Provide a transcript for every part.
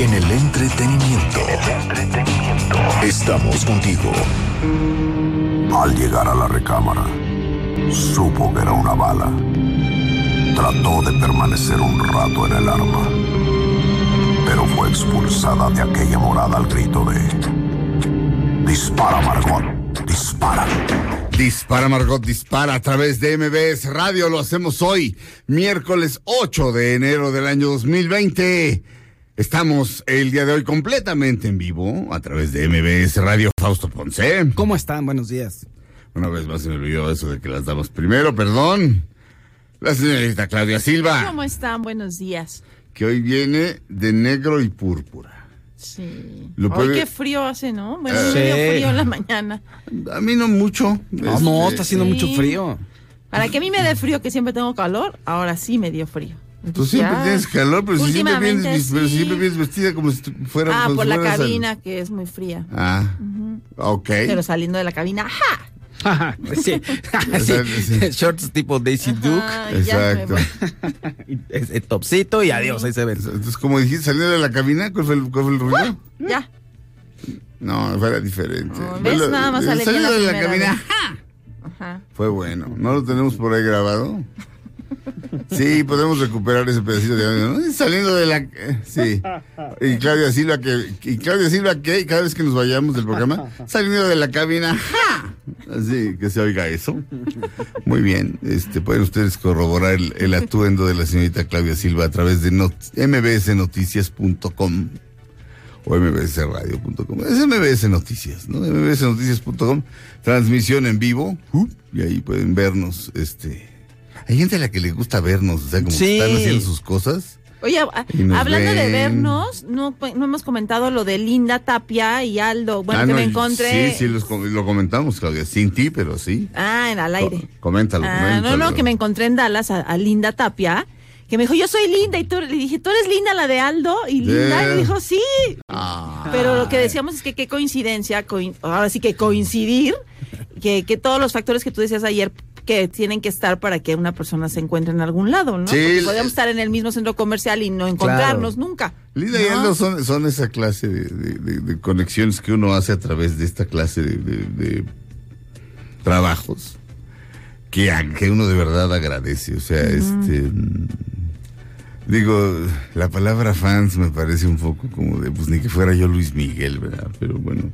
En el entretenimiento. Estamos contigo. Al llegar a la recámara, supo que era una bala. Trató de permanecer un rato en el arma, pero fue expulsada de aquella morada al grito de... Dispara, Margot, dispara. Dispara Margot, dispara a través de MBS Radio. Lo hacemos hoy, miércoles 8 de enero del año 2020. Estamos el día de hoy completamente en vivo a través de MBS Radio Fausto Ponce. ¿Cómo están? Buenos días. Una vez más se me olvidó eso de que las damos primero, perdón. La señorita Claudia Silva, ¿Cómo están? Buenos días. que hoy viene de negro y púrpura. Sí. Lo Hoy puede- qué frío hace, ¿no? Bueno, Sí. medio frío en la mañana. A mí no mucho. No, no, Este, está haciendo sí. mucho frío. Para que a mí me dé frío, que siempre tengo calor, ahora sí me dio frío. Tú siempre Ya. tienes calor, pero si siempre vienes, Últimamente pero si sí. siempre vienes vestida como si tú fueras Ah, por la al- cabina, que es muy fría. Ah, ok. Pero saliendo de la cabina, ¡ja! sí. Sí. sí. Shorts tipo Daisy Duke, Exacto. voy. y ese topcito y adiós, ahí se ven. Entonces, como dijiste, saliendo de la cabina, ¿cuál fue el, cuál fue el ruido? Ya. No, fuera diferente. No, ¿ves? Nada más sale saliendo de la cabina. Ajá. Fue bueno. ¿No lo tenemos por ahí grabado? Sí, podemos recuperar ese pedacito de audio. Saliendo de la... Sí. Y Claudia Silva que... Y Claudia Silva que cada vez que nos vayamos del programa, saliendo de la cabina, ¡ja! Así, que se oiga eso. Muy bien. Este, pueden ustedes corroborar el, el atuendo de la señorita Claudia Silva a través de not mbsnoticias.com o mbsradio.com. Es MBS Noticias, ¿no? mbsnoticias.com, transmisión en vivo, uh, y ahí pueden vernos, este... Hay gente a la que le gusta vernos, o sea, como Sí. que están haciendo sus cosas. Oye, hablando de vernos, no, no hemos comentado lo de Linda Tapia y Aldo. Bueno, Ah, que no, me encontré. Sí, sí, los lo comentamos, Claudia, sin ti, pero sí. Ah, en al aire. Co- Coméntalo, Ah, coméntalo. no, no, que me encontré en Dallas a, a Linda Tapia, que me dijo, yo soy Linda, y tú, le dije, ¿tú eres Linda la de Aldo? Y Linda, Yeah. y dijo, sí. Ah, Pero lo que decíamos es que qué coincidencia, coin- ahora sí que coincidir, que, que todos los factores que tú decías ayer que tienen que estar para que una persona se encuentre en algún lado, ¿no? Sí, Porque podríamos estar en el mismo centro comercial y no encontrarnos nunca. Linda y ¿no? Aldo son, son esa clase de, de- de- de conexiones que uno hace a través de esta clase de, de- de trabajos que, a- que uno de verdad agradece. O sea, este. Digo, la palabra fans me parece un poco como de, pues ni que fuera yo Luis Miguel, ¿verdad? Pero bueno,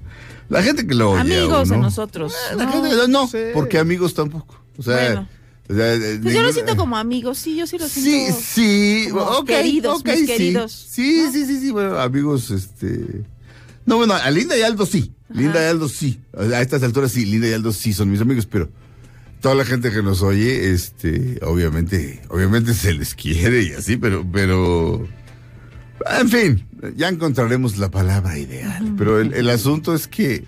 la gente que lo oye. a Amigos de nosotros. Eh, la No, gente- no, sí. porque amigos tampoco. O sea, Bueno. o sea, eh, Pues yo lo siento como amigos, sí, yo sí lo Sí, siento. sí, como ok, queridos, ok, mis sí. queridos. Sí, sí, sí, sí, bueno, amigos, este... No, bueno, a Linda y Aldo sí, Linda y Aldo sí, a estas alturas sí, Linda y Aldo sí son mis amigos, pero toda la gente que nos oye, este, obviamente, obviamente se les quiere y así, pero, pero... En fin, ya encontraremos la palabra ideal, pero el, el asunto es que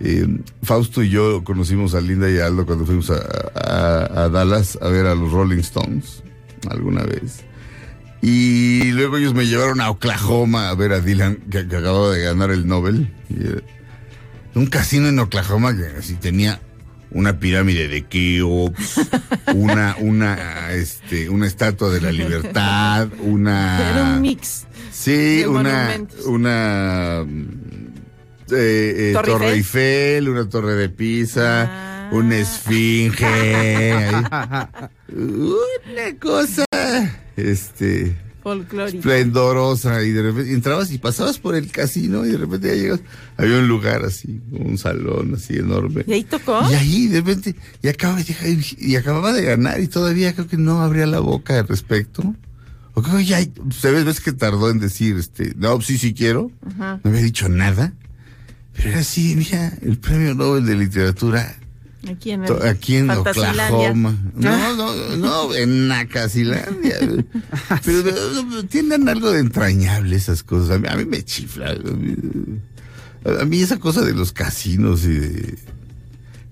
eh, Fausto y yo conocimos a Linda y a Aldo cuando fuimos a, a- a Dallas a ver a los Rolling Stones alguna vez. Y luego ellos me llevaron a Oklahoma a ver a Dylan, que, que acababa de ganar el Nobel. Y, eh, un casino en Oklahoma que así tenía una pirámide de Keops, una, una, este, una estatua de la libertad, una... Era un mix. Sí, una, una eh, eh, ¿Torre torre, Eiffel? Eiffel, una torre de Pisa, Ah. una esfinge, una cosa, este, Folclórico. esplendorosa y de repente entrabas y pasabas por el casino y de repente ya llegas, había un lugar así, un salón así enorme. ¿Y ahí tocó? Y ahí de repente, y acaba, y acababa de ganar y todavía creo que no abría la boca al respecto. O creo que ya, ves, que tardó en decir, este, no, sí, sí quiero. No había dicho nada. Pero era así, mira, el premio Nobel de Literatura Aquí en, el Aquí en. Oklahoma. No, no, no, en Nacasilandia. Pero no, tienen algo de entrañable esas cosas. A mí, a mí me chifla. A mí, a mí esa cosa de los casinos y de...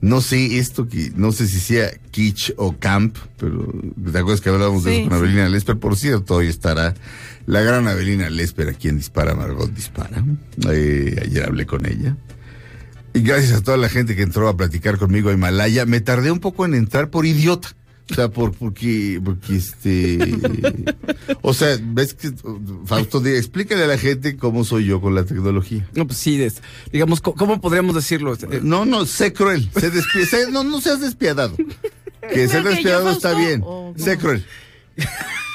No sé esto que, no sé si sea kitsch o camp, pero ¿te acuerdas que hablábamos de Sí, eso con sí. Avelina Lesper? Por cierto, hoy estará la gran Avelina Lesper aquí en Dispara, Margot Dispara. Eh, ayer hablé con ella. Y gracias a toda la gente que entró a platicar conmigo a Himalaya, me tardé un poco en entrar por idiota. O sea, por, porque, porque este, o sea, ves que, Fausto, explícale a la gente cómo soy yo con la tecnología. No, pues sí, des- digamos, ¿cómo podríamos decirlo? No, no, sé cruel, sé despie- sé- no, no seas despiadado. Que ser despiadado está bien, o no? sé cruel.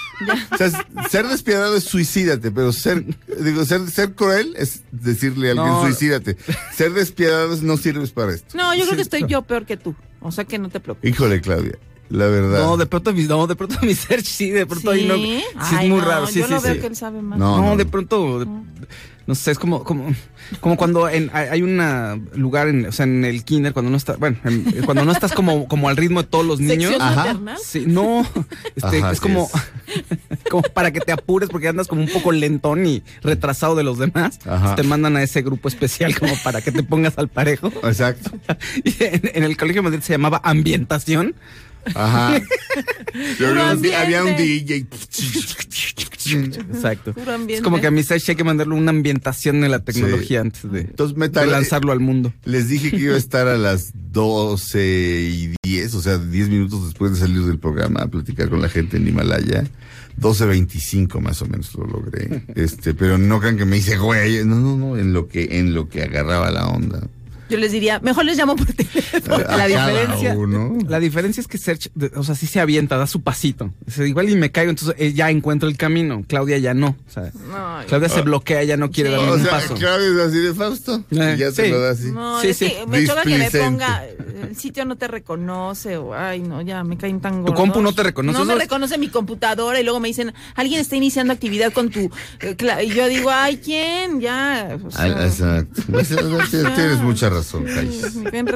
O sea, ser despiadado es suicídate, pero ser, digo, ser, ser cruel es decirle a alguien No. suicídate. Ser despiadado es no sirves para esto. No, yo creo que estoy yo peor que tú. O sea que no te preocupes. Híjole, Claudia, la verdad. No, de pronto, mi- no, de pronto mi search sí, de pronto ahí no. Sí, Ay, es muy no, raro, sí, yo sí, veo sí. que él sabe más. No, No, no. de pronto, de- no sé, es como, como, como cuando en, hay un lugar en, o sea, en el kinder, cuando no está, bueno, en- cuando no estás como, como al ritmo de todos los niños. ¿Sección Ajá. Sí, no, este, Ajá, es como, como para que te apures porque andas como un poco lentón y retrasado de los demás. Ajá. Te mandan a ese grupo especial como para que te pongas al parejo. Exacto. Y en, en el colegio de Madrid se llamaba ambientación. Ajá. Había un ambiente. DJ. Exacto. Puro ambiente. Es como que a hay que mandarle una ambientación de la tecnología antes de, Entonces me de tardé- lanzarlo al mundo. Les dije que iba a estar a las 12 y 10, o sea, 10 minutos después de salir del programa a platicar con la gente en Himalaya. 12.25 más o menos lo logré. Este, pero no crean que me hice güey. No, no, no, en lo que, en lo que agarraba la onda. Yo les diría, mejor les llamo por teléfono. A la cada diferencia, uno. la diferencia es que Search, de- o sea, sí se avienta, da su pasito. O sea, igual y me caigo, entonces eh, ya encuentro el camino. Claudia ya no. O sea, No, Claudia se bloquea, ya no quiere Sí. dar O ningún sea, paso. Claudio es así de Fausto. Eh, y ya sí. lo da así. No, Sí, es que me choca que me ponga, el sitio no te reconoce o, ay, no, ya me caen tan gordos. compu no te reconoce, No me reconoce mi computadora y luego me dicen, alguien está iniciando actividad con tu, eh, y yo digo, ay, ¿quién? Ya, o sea, Ah, Exacto. Tienes mucha razón,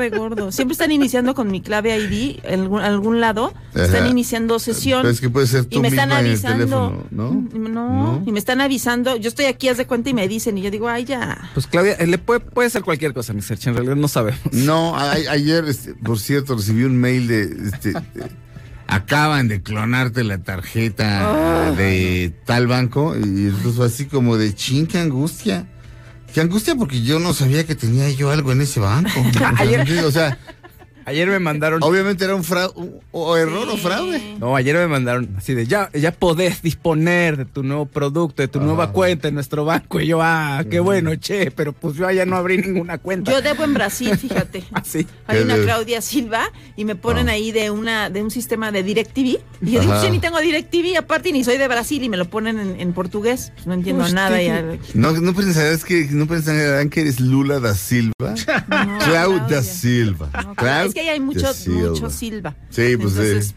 Gordos. Siempre están iniciando con mi clave ID en algún, algún lado, están Ajá. iniciando sesión. Pero es que puede ser tú y me están misma en el avisando. teléfono, ¿no? No, ¿No? y me están avisando. Yo estoy aquí, haz de cuenta, y me dicen, y yo digo, ay, ya. Pues Claudia, eh, le puede, puede ser cualquier cosa, mi Search, en realidad no sabemos. No, a- ayer, este, por cierto, recibí un mail de, este, acaban de clonarte la tarjeta de tal banco y entonces fue así como de ching, qué angustia. Qué angustia porque yo no sabía que tenía yo algo en ese banco. O sea, Ayer me mandaron... obviamente era un fraude, o error o fraude. No, ayer me mandaron así de ya, ya podés disponer de tu nuevo producto, de tu nueva cuenta en nuestro banco. Y yo, ah, qué bueno, che, pero pues yo allá no abrí ninguna cuenta. Yo debo en Brasil, fíjate. Así. Hay ¿Qué una de- Claudia Silva y me ponen Ah. ahí de una de un sistema de DirecTV. Y yo digo, sí, ni tengo DirecTV, aparte ni soy de Brasil y me lo ponen en, en portugués. Pues no entiendo nada. Ya. No, no pensarás que, no pensarán que eres Lula da Silva. No, Claudia. Silva. No, Clau es que ahí hay mucho, Silva. mucho Silva. Sí, pues, Entonces,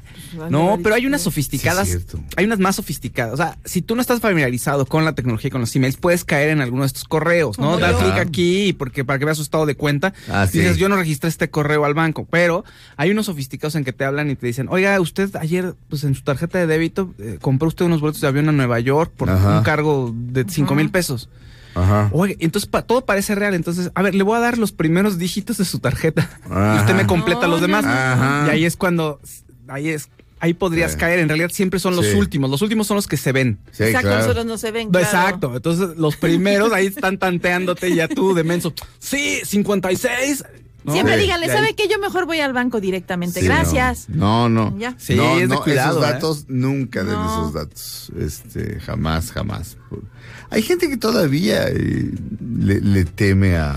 No, pero hay unas sofisticadas. Sí, hay unas más sofisticadas. O sea, si tú no estás familiarizado con la tecnología y con los emails, puedes caer en alguno de estos correos, ¿no? Da clic aquí porque para que veas su estado de cuenta. Ah, sí. Dices, yo no registré este correo al banco, pero hay unos sofisticados en que te hablan y te dicen, oiga, usted ayer, pues en su tarjeta de débito, eh, compró usted unos boletos de avión a Nueva York por Ajá. un cargo de cinco mil pesos. Ajá. Oye, entonces pa- todo parece real. Entonces, a ver, le voy a dar los primeros dígitos de su tarjeta. Ajá. Y usted me completa No, los demás. no. Ajá. Y ahí es cuando, ahí es, ahí podrías Sí. caer. En realidad siempre son los Sí. últimos. Los últimos son los que se ven. Sí, Exacto, claro. nosotros no se ven. claro. Exacto. Entonces, los primeros ahí están tanteándote y ya tú de menso. Sí, 56. ¿No? Siempre Sí. díganle, ¿sabe qué? Yo mejor voy al banco directamente. Sí, Gracias. No, no. no. Ya. Sí, no, es de no, cuidado, Esos ¿eh? datos, nunca den No. esos datos. Este, jamás, jamás. Hay gente que todavía eh, le, le teme a,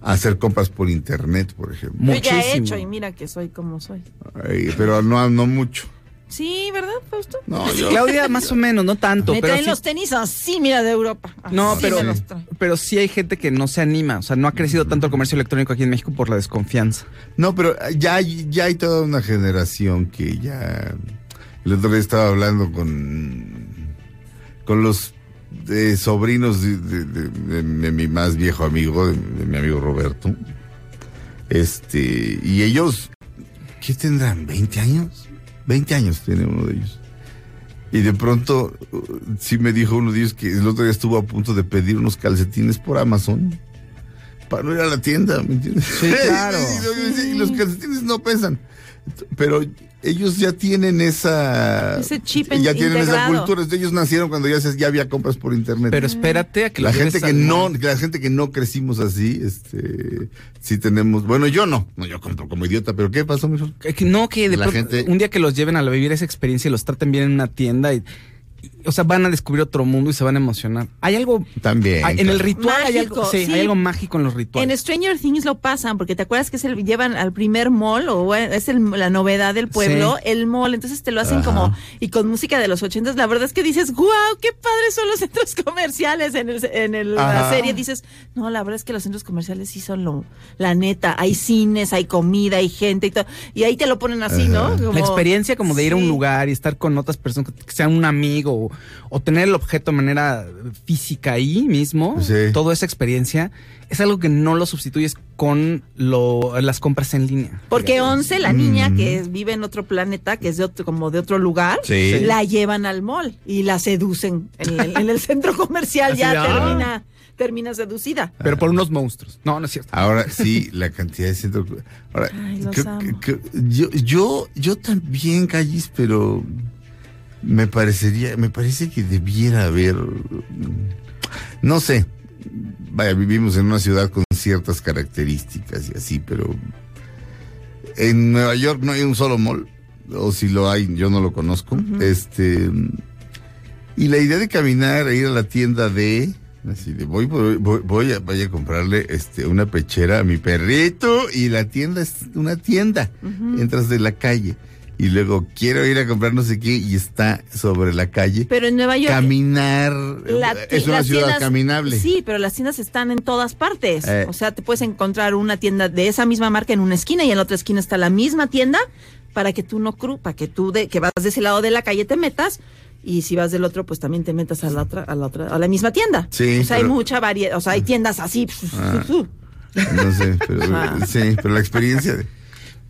a hacer compras por internet, por ejemplo. Yo ya he Muchísimo. hecho y mira que soy como soy. Ay, pero no, no mucho. Sí, ¿verdad, Fausto? No, yo. Claudia, más o menos, no tanto. me pero traen sí- los tenis así, mira, de Europa. No, pero, pero sí hay gente que no se anima. O sea, no ha crecido tanto el comercio electrónico aquí en México por la desconfianza. No, pero ya hay, ya hay toda una generación que ya. El otro día estaba hablando con. con los eh, sobrinos de, de- de- de- de mi más viejo amigo, de, de mi amigo Roberto. Este, y ellos, ¿qué tendrán? ¿20 años? 20 años tiene uno de ellos. Y de pronto, sí me dijo uno de ellos que el otro día estuvo a punto de pedir unos calcetines por Amazon para no ir a la tienda, ¿me entiendes? Sí, claro. y los calcetines no pesan. Pero ellos ya tienen esa Ese chip ya tienen esa cultura. Ellos nacieron cuando ya, se- ya había compras por internet. Pero espérate a que lo la gente que al no la gente que no crecimos así este sí tenemos bueno yo no no yo compro como idiota pero qué pasó que No, que de La pronto, gente- un día que los lleven a vivir esa experiencia y los traten bien en una tienda y- o sea, van a descubrir otro mundo y se van a emocionar. Hay algo también hay- en el ritual hay algo, Mágico, sí, sí. hay algo mágico en los En rituales. Stranger Things lo pasan, porque te acuerdas que se llevan al primer mall, o bueno, es el- la novedad del pueblo, Sí. el mall, entonces te lo hacen Ajá. como, y con música de los ochentas, la verdad es que dices, wow, qué padres son los centros comerciales en, el, en el- la serie, dices, no, la verdad es que los centros comerciales sí son lo, la neta, hay cines, hay comida, hay gente y todo, y ahí te lo ponen así, ¿no? Como- la experiencia como de ir a un lugar y estar con otras personas, que sean un amigo o, tener el objeto de manera física ahí mismo, Sí. toda esa experiencia, es algo que no lo sustituyes con lo, las compras en línea. Porque Once, la niña Mm. que vive en otro planeta, que es de otro, como de otro lugar, Sí. la llevan al mall y la seducen en el, en el centro comercial, ya ah. termina, termina seducida. Pero por unos monstruos. No, no es cierto. ahora sí la cantidad de centros ahora Ay, los creo amo. que- que- yo yo yo también callis pero me parecería me parece que debiera haber no sé vaya vivimos en una ciudad con ciertas características y así pero en Nueva York no hay un solo mall o si lo hay yo no lo conozco este y la idea de caminar e ir a la tienda de así de voy voy, voy- a vaya a comprarle este una pechera a mi perrito y la tienda es una tienda entras de la calle y luego quiero ir a comprar no sé qué y está sobre la calle Pero en Nueva York. caminar la es una ciudad tiendas- caminable Sí, pero las tiendas están en todas partes. Eh. O sea, te puedes encontrar una tienda de esa misma marca en una esquina y en la otra esquina está la misma tienda para que tú no cru, para que tú de, que vas de ese lado de la calle te metas y si vas del otro pues también te metas a la otra a la otra a la misma tienda. Sí, O sea, hay mucha variedad, o sea, hay tiendas así. Ah. no sé pero Ah. sí pero la experiencia de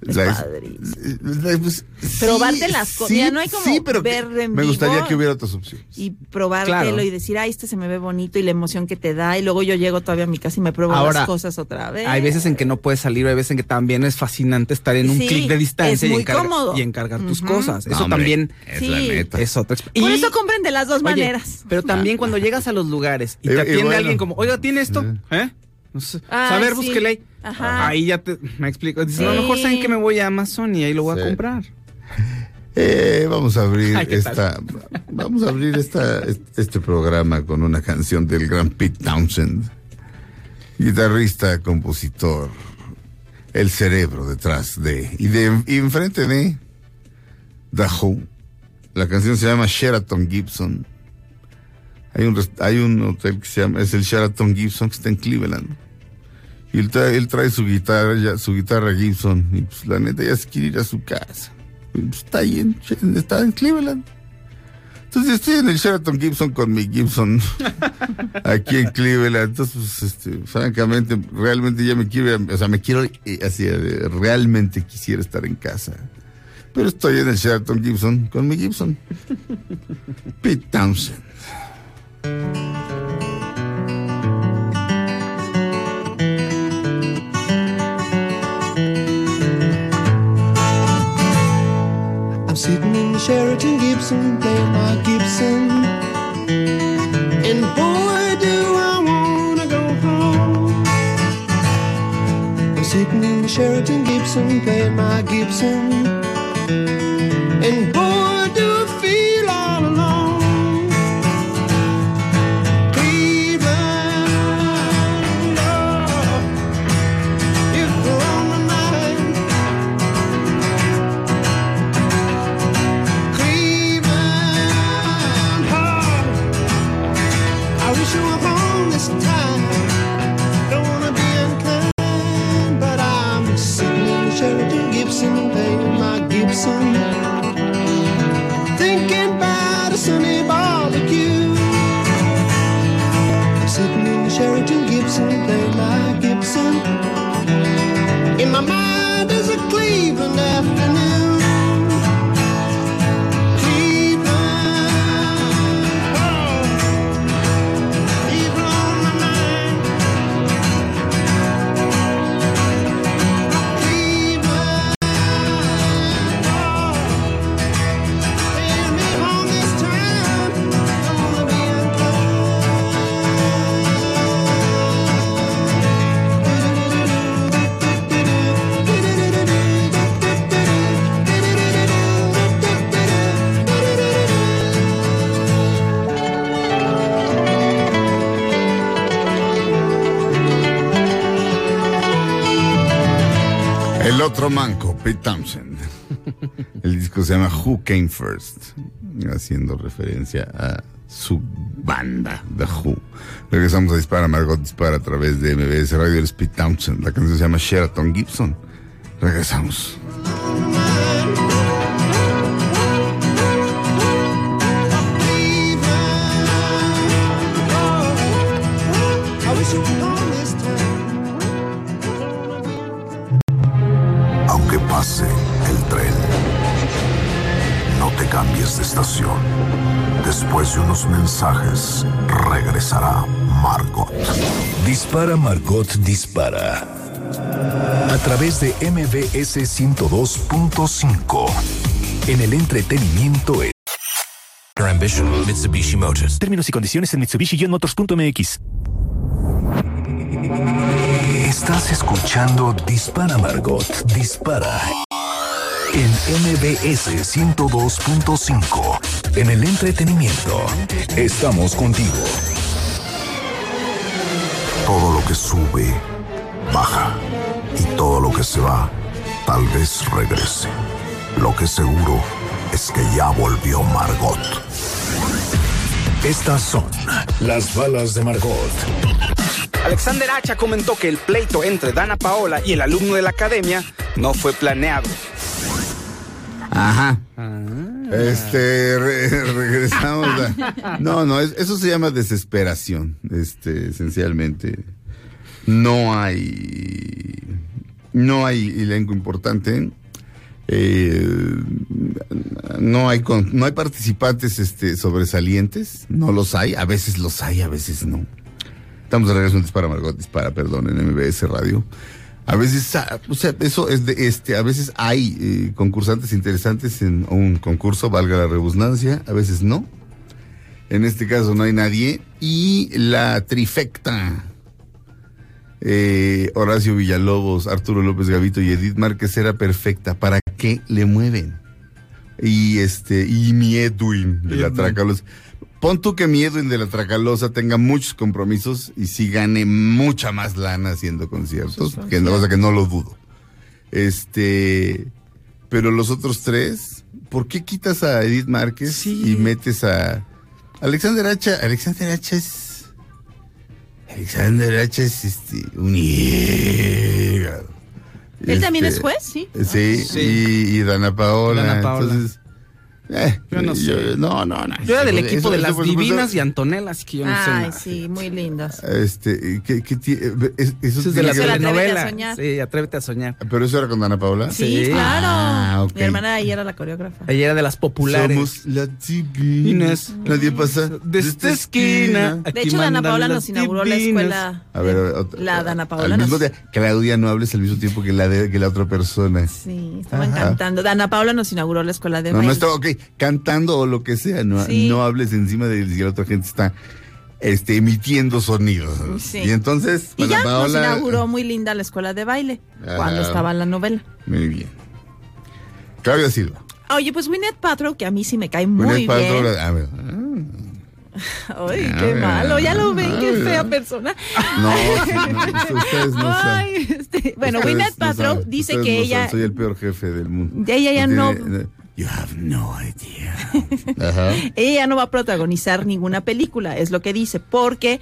Es pues, Probarte sí, las cosas. sí, no hay como sí, pero que- ver en me gustaría vivo que hubiera otras opciones y probártelo Claro. y decir, ay, este se me ve bonito y la emoción que te da. Y luego yo llego todavía a mi casa y me pruebo Ahora, las cosas otra vez. Hay veces en que no puedes salir, hay veces en que también es fascinante estar en un Sí, clic de distancia y, encargar, y tus cosas. No, Eso hombre, también es la Sí. neta. es otra exp- Por y- eso compren de las dos Oye, maneras. Pero también cuando llegas a los lugares y Y- te y atiende bueno. alguien como, oiga, ¿tiene esto? ¿Eh? No sé. Ay, a ver, sí. búsquele ahí. Ajá. Ahí ya te, me explico. Dices, no, a lo mejor saben que me voy a Amazon y ahí lo voy a comprar. Eh, vamos a abrir Ay, ¿qué esta, vamos a abrir esta, este programa con una canción del gran Pete Townsend, guitarrista, compositor, el cerebro detrás de y de y enfrente de The Who. La canción se llama Sheraton Gibson. Hay un hay un hotel que se llama es el Sheraton Gibson que está en Cleveland. Y él trae, su guitarra, ya- su guitarra Gibson y pues la neta ya se quiere ir a su casa. Está ahí en, está en Cleveland. Entonces estoy en el Sheraton Gibson con mi Gibson aquí en Cleveland. Entonces, pues, este, francamente, realmente ya me quiero, o sea, me quiero, eh, así, eh, realmente quisiera estar en casa. Pero estoy en el Sheraton Gibson con mi Gibson. Pete Townsend. I'm sitting in the Sheraton Gibson, playing my Gibson. And boy, do I wanna go home. I'm sitting in the Sheraton Gibson, playing my Gibson. Pete Townshend. El disco se llama Who Came First, haciendo referencia a su banda, The Who. Regresamos a Dispara, Margot Dispara a través de MBS Radio, el Pete Townshend. La canción se llama Sheraton Gibson. Regresamos. De unos mensajes, regresará Margot. Dispara Margot Dispara. A través de MBS 102.5. En el entretenimiento es. Your ambition, Mitsubishi Motors. Términos y condiciones en Mitsubishi-motors.mx. Estás escuchando Dispara Margot Dispara. En MBS 102.5. En el entretenimiento. Estamos contigo. Todo lo que sube, baja. Y todo lo que se va, tal vez regrese. Lo que seguro es que ya volvió Margot. Estas son las balas de Margot. Alexander Hacha comentó que el pleito entre Dana Paola y el alumno de la academia no fue planeado. Ajá. Este, re- regresamos a... No, no, es- eso se llama desesperación, este, esencialmente. No hay... No hay elenco importante. eh, no hay con- no hay participantes este, sobresalientes. No los hay. A veces los hay, a veces no. Estamos de regreso en Dispara Margot, Dispara, perdón, en MBS Radio. A veces, ah, o sea, eso es de este, a veces hay eh, concursantes interesantes en un concurso, valga la redundancia, a veces no. En este caso no hay nadie. Y la trifecta, eh, Horacio Villalobos, Arturo López Gavito y Edith Márquez era perfecta. ¿Para qué le mueven? Y este, y mi Edwin de la Tracalosa. Pon tú que mi Edwin de la Tracalosa tenga muchos compromisos y sí gane mucha más lana haciendo conciertos, que no, cosa que no lo dudo. Este, pero los otros tres, ¿por qué quitas a Edith Márquez y metes a Alexander Hacha? Alexander Hacha es Alexander Hacha es este un hígado. Él también Este, es juez, sí. Sí, Sí. Y, y Dana Paola. Dana Paola. Entonces, eh, Yo no sé. no, no, no. Yo era del Eso- equipo de eso, las supuesto, divinas y Antonella, así que yo no sé Ay, sí, muy lindas. Este, ¿qué, qué eh, es- eso Eso es de tiene la telenovela. Sí, atrévete a soñar. Pero eso era con Dana Paola. Sí, Sí. claro. Ah, ok. Mi hermana ahí era la coreógrafa. Ella era de las populares. Somos las divinas. Nadie pasa de esta esquina. De hecho, Dana las nos inauguró la divinas. escuela. A ver, otra- La Dana Paola Al mismo nos- tiempo, Claudia, no hables al mismo tiempo que la, de, que la otra persona. Sí, estaban Ajá. cantando. Dana Paola nos inauguró la escuela de No, baile. no está, ok, cantando o lo que sea, no, Sí. no hables encima de si la otra gente está este, emitiendo sonidos. Sí. Y entonces, Y ya nos inauguró muy linda la escuela de baile cuando estaba la novela. Muy bien. Claudia Silva. Oye, pues Gwyneth Paltrow, que a mí sí me cae muy Gwyneth Paltrow, bien. a ver, Ay, A qué ver. malo. Ya lo ven, qué A fea ver. persona. No, sí, no, ustedes no. Ay, este, bueno, no Paltrow saben. dice Ustedes que no ella... saben, Soy el peor jefe del mundo. Ella ya no- tiene- You have no idea. Ajá. ella ya no va a protagonizar ninguna película, es lo que dice, porque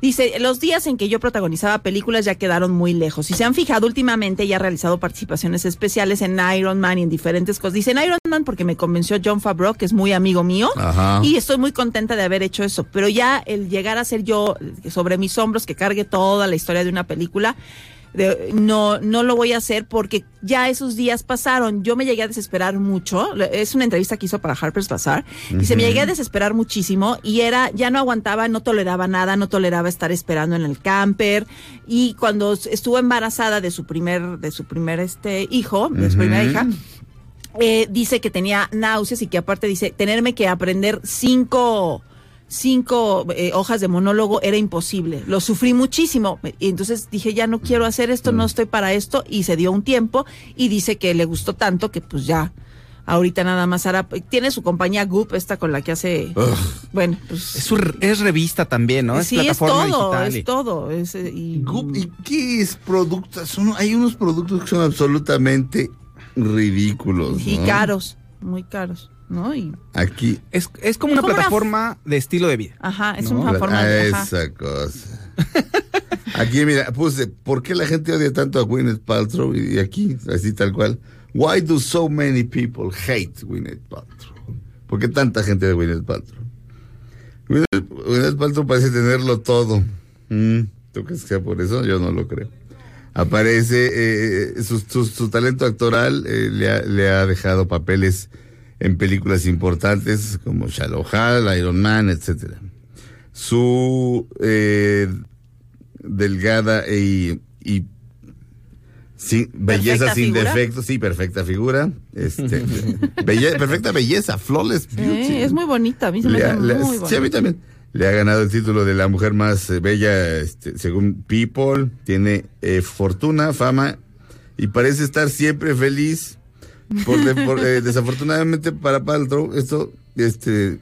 dice, los días en que yo protagonizaba películas ya quedaron muy lejos. Si se han fijado, últimamente ella ha realizado participaciones especiales en Iron Man y en diferentes cosas. Dice en Iron Man porque me convenció John Favreau, que es muy amigo mío, Ajá. y estoy muy contenta de haber hecho eso. Pero ya el llegar a ser yo sobre mis hombros, que cargue toda la historia de una película, de, no, no lo voy a hacer porque ya esos días pasaron. Yo me llegué a desesperar mucho. Es una entrevista que hizo para Harper's Bazaar. Dice, me llegué a desesperar muchísimo y era, ya no aguantaba, no toleraba nada, no toleraba estar esperando en el camper. Y cuando estuvo embarazada de su primer, de su primer este hijo, de su primera hija, eh, dice que tenía náuseas y que aparte dice tenerme que aprender cinco cinco eh, hojas de monólogo era imposible. Lo sufrí muchísimo. Y entonces dije, ya no quiero hacer esto, no estoy para esto. Y se dio un tiempo y dice que le gustó tanto que pues ya, ahorita nada más hará. Tiene su compañía Goop, esta con la que hace. Bueno, pues. Es, su- es revista también, ¿no? Es sí, es plataforma todo, digital. y- es todo. es, eh, y, Goop, ¿Y qué es producto? Son, hay unos productos que son absolutamente ridículos. y ¿no? caros, muy caros, ¿no? Y, Aquí. Es, es como una Como una- plataforma de estilo de vida. ajá, es No, una forma de. ajá. Esa cosa. Aquí, mira, puse, ¿por qué la gente odia tanto a Gwyneth Paltrow? Y aquí, así tal cual. Why do so many people hate Gwyneth Paltrow? ¿Por qué tanta gente de Gwyneth Paltrow? Gwyneth, Gwyneth Paltrow parece tenerlo todo. Mm, ¿Tú crees que sea por eso? Yo no lo creo. Aparece, eh, su, su- su talento actoral eh, le, ha, le ha dejado papeles en películas importantes como Shallow Hal, Iron Man, etcétera. Su eh, delgada y, y sí, belleza sin figura. defectos, sí, perfecta figura, este, belle- perfecta belleza, flawless Sí, beauty. es muy bonita, a mí se me hace muy sí, a mí también. Le ha ganado el título de la mujer más eh, bella, este, según People. Tiene eh, fortuna, fama y parece estar siempre feliz. Por de- por, eh, desafortunadamente para Paltrow, esto este,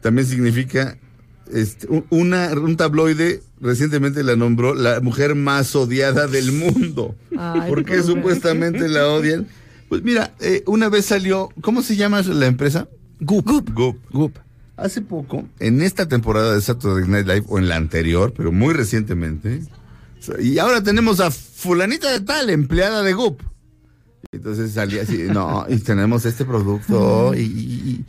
también significa este, un- una, un tabloide recientemente la nombró la mujer más odiada del mundo. Ay, ¿Por qué supuestamente la odian? Pues mira, eh, una vez salió, ¿cómo se llama la empresa? Goop. Goop. Goop. Hace poco, en esta temporada de Saturday Night Live, o en la anterior, pero muy recientemente, y ahora tenemos a fulanita de tal, empleada de Goop. Entonces salía así, no, y tenemos este producto, y,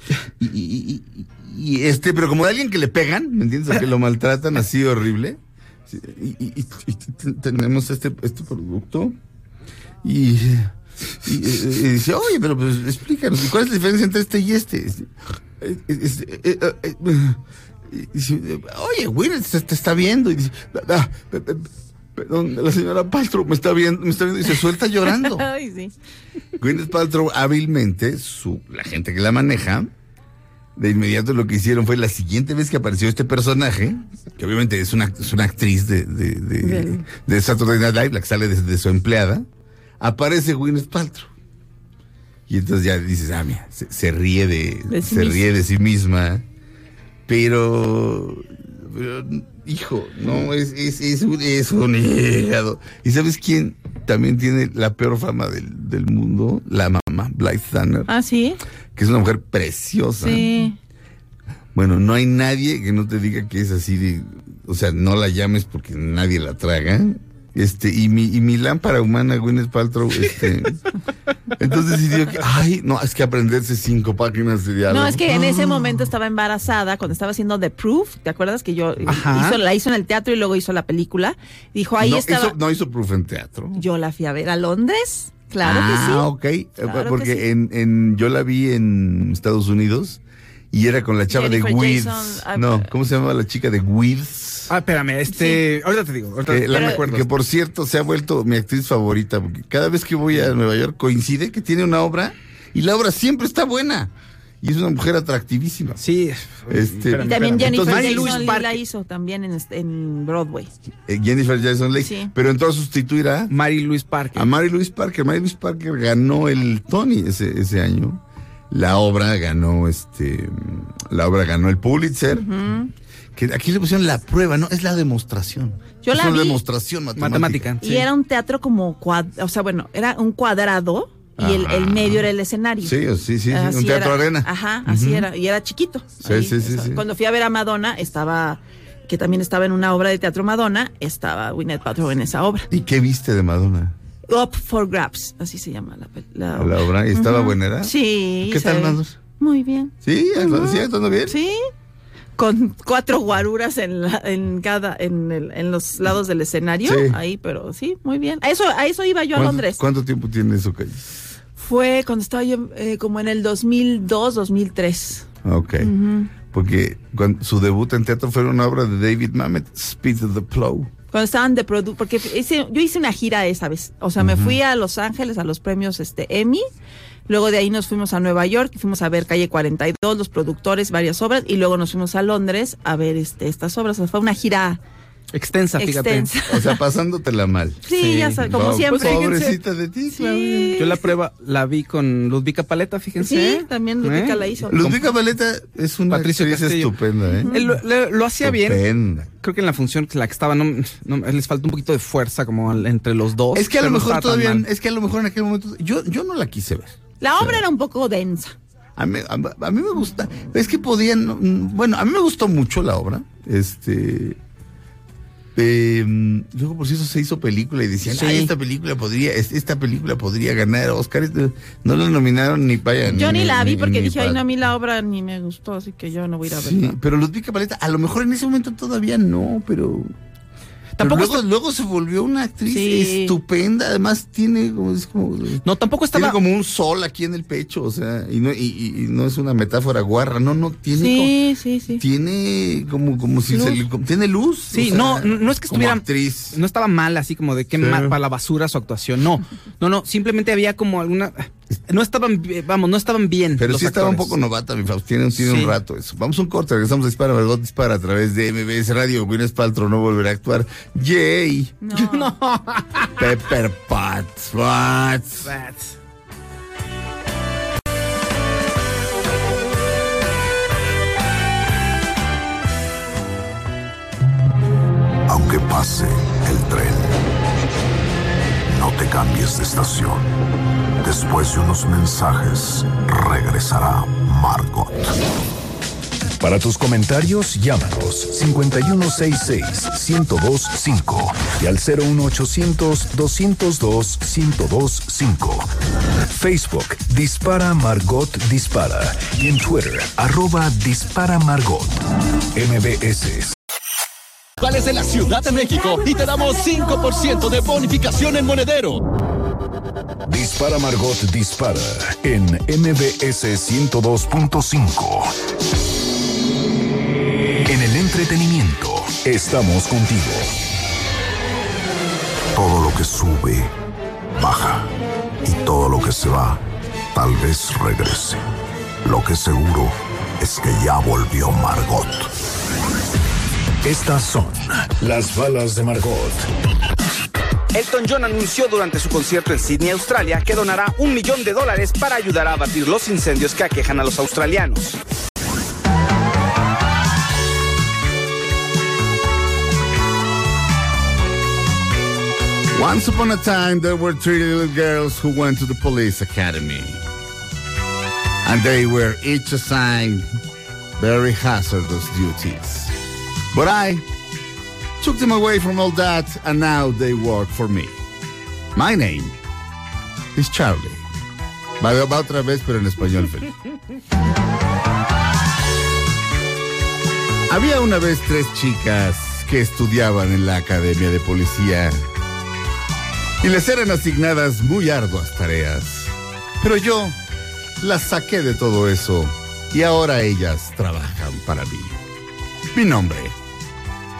este, pero como de alguien que le pegan, ¿me entiendes? O que lo maltratan así horrible. Y, tenemos este, este producto, y, dice, oye, pero pues explícanos, ¿y ¿cuál es la diferencia entre este y este? Eh, eh, eh, eh, dice, oye, Will, te, está viendo. Y dice, "Ah, perdón, la señora Paltrow me está viendo, me está viendo y se suelta llorando. Ay, sí. Gwyneth Paltrow hábilmente, su, la gente que la maneja, de inmediato lo que hicieron fue la siguiente vez que apareció este personaje, que obviamente es una, es una actriz de, de, de, de Saturday Night Live, la que sale desde su empleada, aparece Gwyneth Paltrow. Y entonces ya dices, ah, mira, se, se ríe de, De sí se misma. ríe de sí misma, pero, pero, hijo, no, es, es, es un, es un hígado. ¿Y sabes quién también tiene la peor fama del, del mundo? La mamá, Blythe Tanner, Ah, sí. que es una mujer preciosa. Sí. Bueno, no hay nadie que no te diga que es así de, o sea, no la llames porque nadie la traga. Este, y mi, y mi lámpara humana, Gwyneth Paltrow, este. entonces sí digo que, ay, no, es que aprenderse cinco páginas de diálogo. No, es que en ese momento estaba embarazada cuando estaba haciendo The Proof. ¿Te acuerdas que yo Ajá. hizo, la hizo en el teatro y luego hizo la película? Dijo, ahí no, estaba. hizo, no hizo proof en teatro. Yo la fui a ver a Londres. Claro ah, que sí. ok. Eh, Claro Porque sí. en, en, yo la vi en Estados Unidos y era con la chava Jennifer de Weeds. Jason, ah, no, pero- ¿cómo se llamaba la chica de Weeds? Ah, espérame, este. Ahorita te digo. Ahorita Que, la- me acuerdo. que por cierto se ha vuelto mi actriz favorita, porque cada vez que voy a Nueva York coincide que tiene una obra y la obra siempre está buena. Y es una mujer atractivísima. Sí. Este- espérame, Y también espérame. Jennifer Jason la hizo también en, en Broadway. Eh, Jennifer Jason Leigh. Sí. Pero entonces sustituirá Mary Louise Parker. a Mary Louise Parker. Mary Louise Parker ganó el Tony ese, ese año. La obra ganó este la obra ganó el Pulitzer. Que aquí le pusieron la prueba, ¿no? Es la demostración. Yo es la una vi. demostración matemática. Matemática. Y era un teatro como, cuad- o sea, bueno, era un cuadrado y el, el medio era el escenario. Sí, sí, sí, sí, Así un teatro era. arena. Ajá, así era. Y era chiquito. Sí, sí, sí, sí. Cuando fui a ver a Madonna, estaba, que también estaba en una obra de teatro Madonna, estaba Gwyneth Paltrow en esa obra. ¿Y qué viste de Madonna? Up for Grabs, así se llama la, la La obra. ¿Y estaba buena? Sí. ¿Qué tal, Madonna? Muy bien. ¿Sí? ¿Sí? ¿Actuando bien? Sí. Con cuatro guaruras en, la- en cada, en, el- en los lados del escenario. Sí. Ahí, pero sí, muy bien. A eso, a eso iba yo a ¿Cuánto- Londres. ¿Cuánto tiempo tiene eso, Calle? Fue cuando estaba yo eh, como en el 2002, 2003. Ok. Porque cuando, su debut en teatro fue una obra de David Mamet, Speed of the Plow. Cuando estaban de produ porque hice- yo hice una gira esa vez. O sea, me fui a Los Ángeles a los premios este Emmy. Luego de ahí nos fuimos a Nueva York y fuimos a ver Calle 42, los productores, varias obras. Y luego nos fuimos a Londres a ver este, estas obras. O sea, fue una gira Extensa, fíjate. extensa. O sea, pasándotela mal. Sí, Sí. ya sabes, como No, siempre. Pobrecita de ti, Claudia. Sí. Yo la prueba la vi con Ludvika Paleta, fíjense. Sí, también Ludvika ¿Eh? la hizo. Ludvika Valeta es una Patricio actriz Castillo. estupenda, ¿eh? Él lo, le- lo hacía bien. Estupenda. Creo que en la función que la que estaba, no, no- les falta un poquito de fuerza como entre los dos. Es que a lo mejor todavía, es que a lo mejor en aquel momento, yo, yo no la quise ver. La obra era un poco densa. A mí, a, a mí me gusta, es que podían, bueno, a mí me gustó mucho la obra, este, eh, luego por si eso se hizo película y decían, Sí. "Ay, esta película podría, es- esta película podría ganar Oscar, Este, no la nominaron ni para Yo ni la vi porque dije, ay, no, a mí la obra ni me gustó, así que yo no voy a ir a Sí, verla. pero Ludwika Paleta, a lo mejor en ese momento todavía no, pero... Tampoco luego, luego se volvió una actriz Sí. estupenda, además tiene como, es como No, tampoco tiene estaba. como un sol aquí en el pecho, o sea, y no, y, no es una metáfora guarra, no, no, tiene Sí, sí, sí. como, tiene como, como si se le, como- tiene luz. Sí, no, no es que como estuviera- actriz. No estaba mal, así como de que Sí. mal para la basura su actuación. No, no, no. Simplemente había como alguna. No estaban, bi- vamos, no estaban bien. Pero los sí estaba un poco novata, mi Faust. Tiene, tiene Sí. un rato eso. Vamos a un corte, regresamos a Dispara, Margot Dispara a través de MBS Radio. Gwyneth Paltrow no volverá a actuar. Yay. No. Pepper Potts. Potts. That's- Aunque pase cambies de estación. Después de unos mensajes, regresará Margot. Para tus comentarios, llámanos 5166-1025 y al 01800-202-1025. Facebook Dispara Margot Dispara y en Twitter arroba Dispara Margot. MBS Vales de la Ciudad de México y te damos 5% de bonificación en monedero. Dispara Margot Dispara en MBS 102.5. En el entretenimiento, estamos contigo. Todo lo que sube, baja. Y todo lo que se va, tal vez regrese. Lo que seguro es que ya volvió Margot. Estas son las balas de Margot. Elton John anunció durante su concierto en Sydney, Australia, que donará un millón de dólares para ayudar a abatir los incendios que aquejan a los australianos. Once upon a time, there were three little girls who went to the police academy. And they were each assigned very hazardous duties. But I took them away from all that, and now they work for me. My name is Charlie. Va, va otra vez, pero en español feliz. Había una vez tres chicas que estudiaban en la Academia de Policía y les eran asignadas muy arduas tareas. Pero yo las saqué de todo eso y ahora ellas trabajan para mí. Mi nombre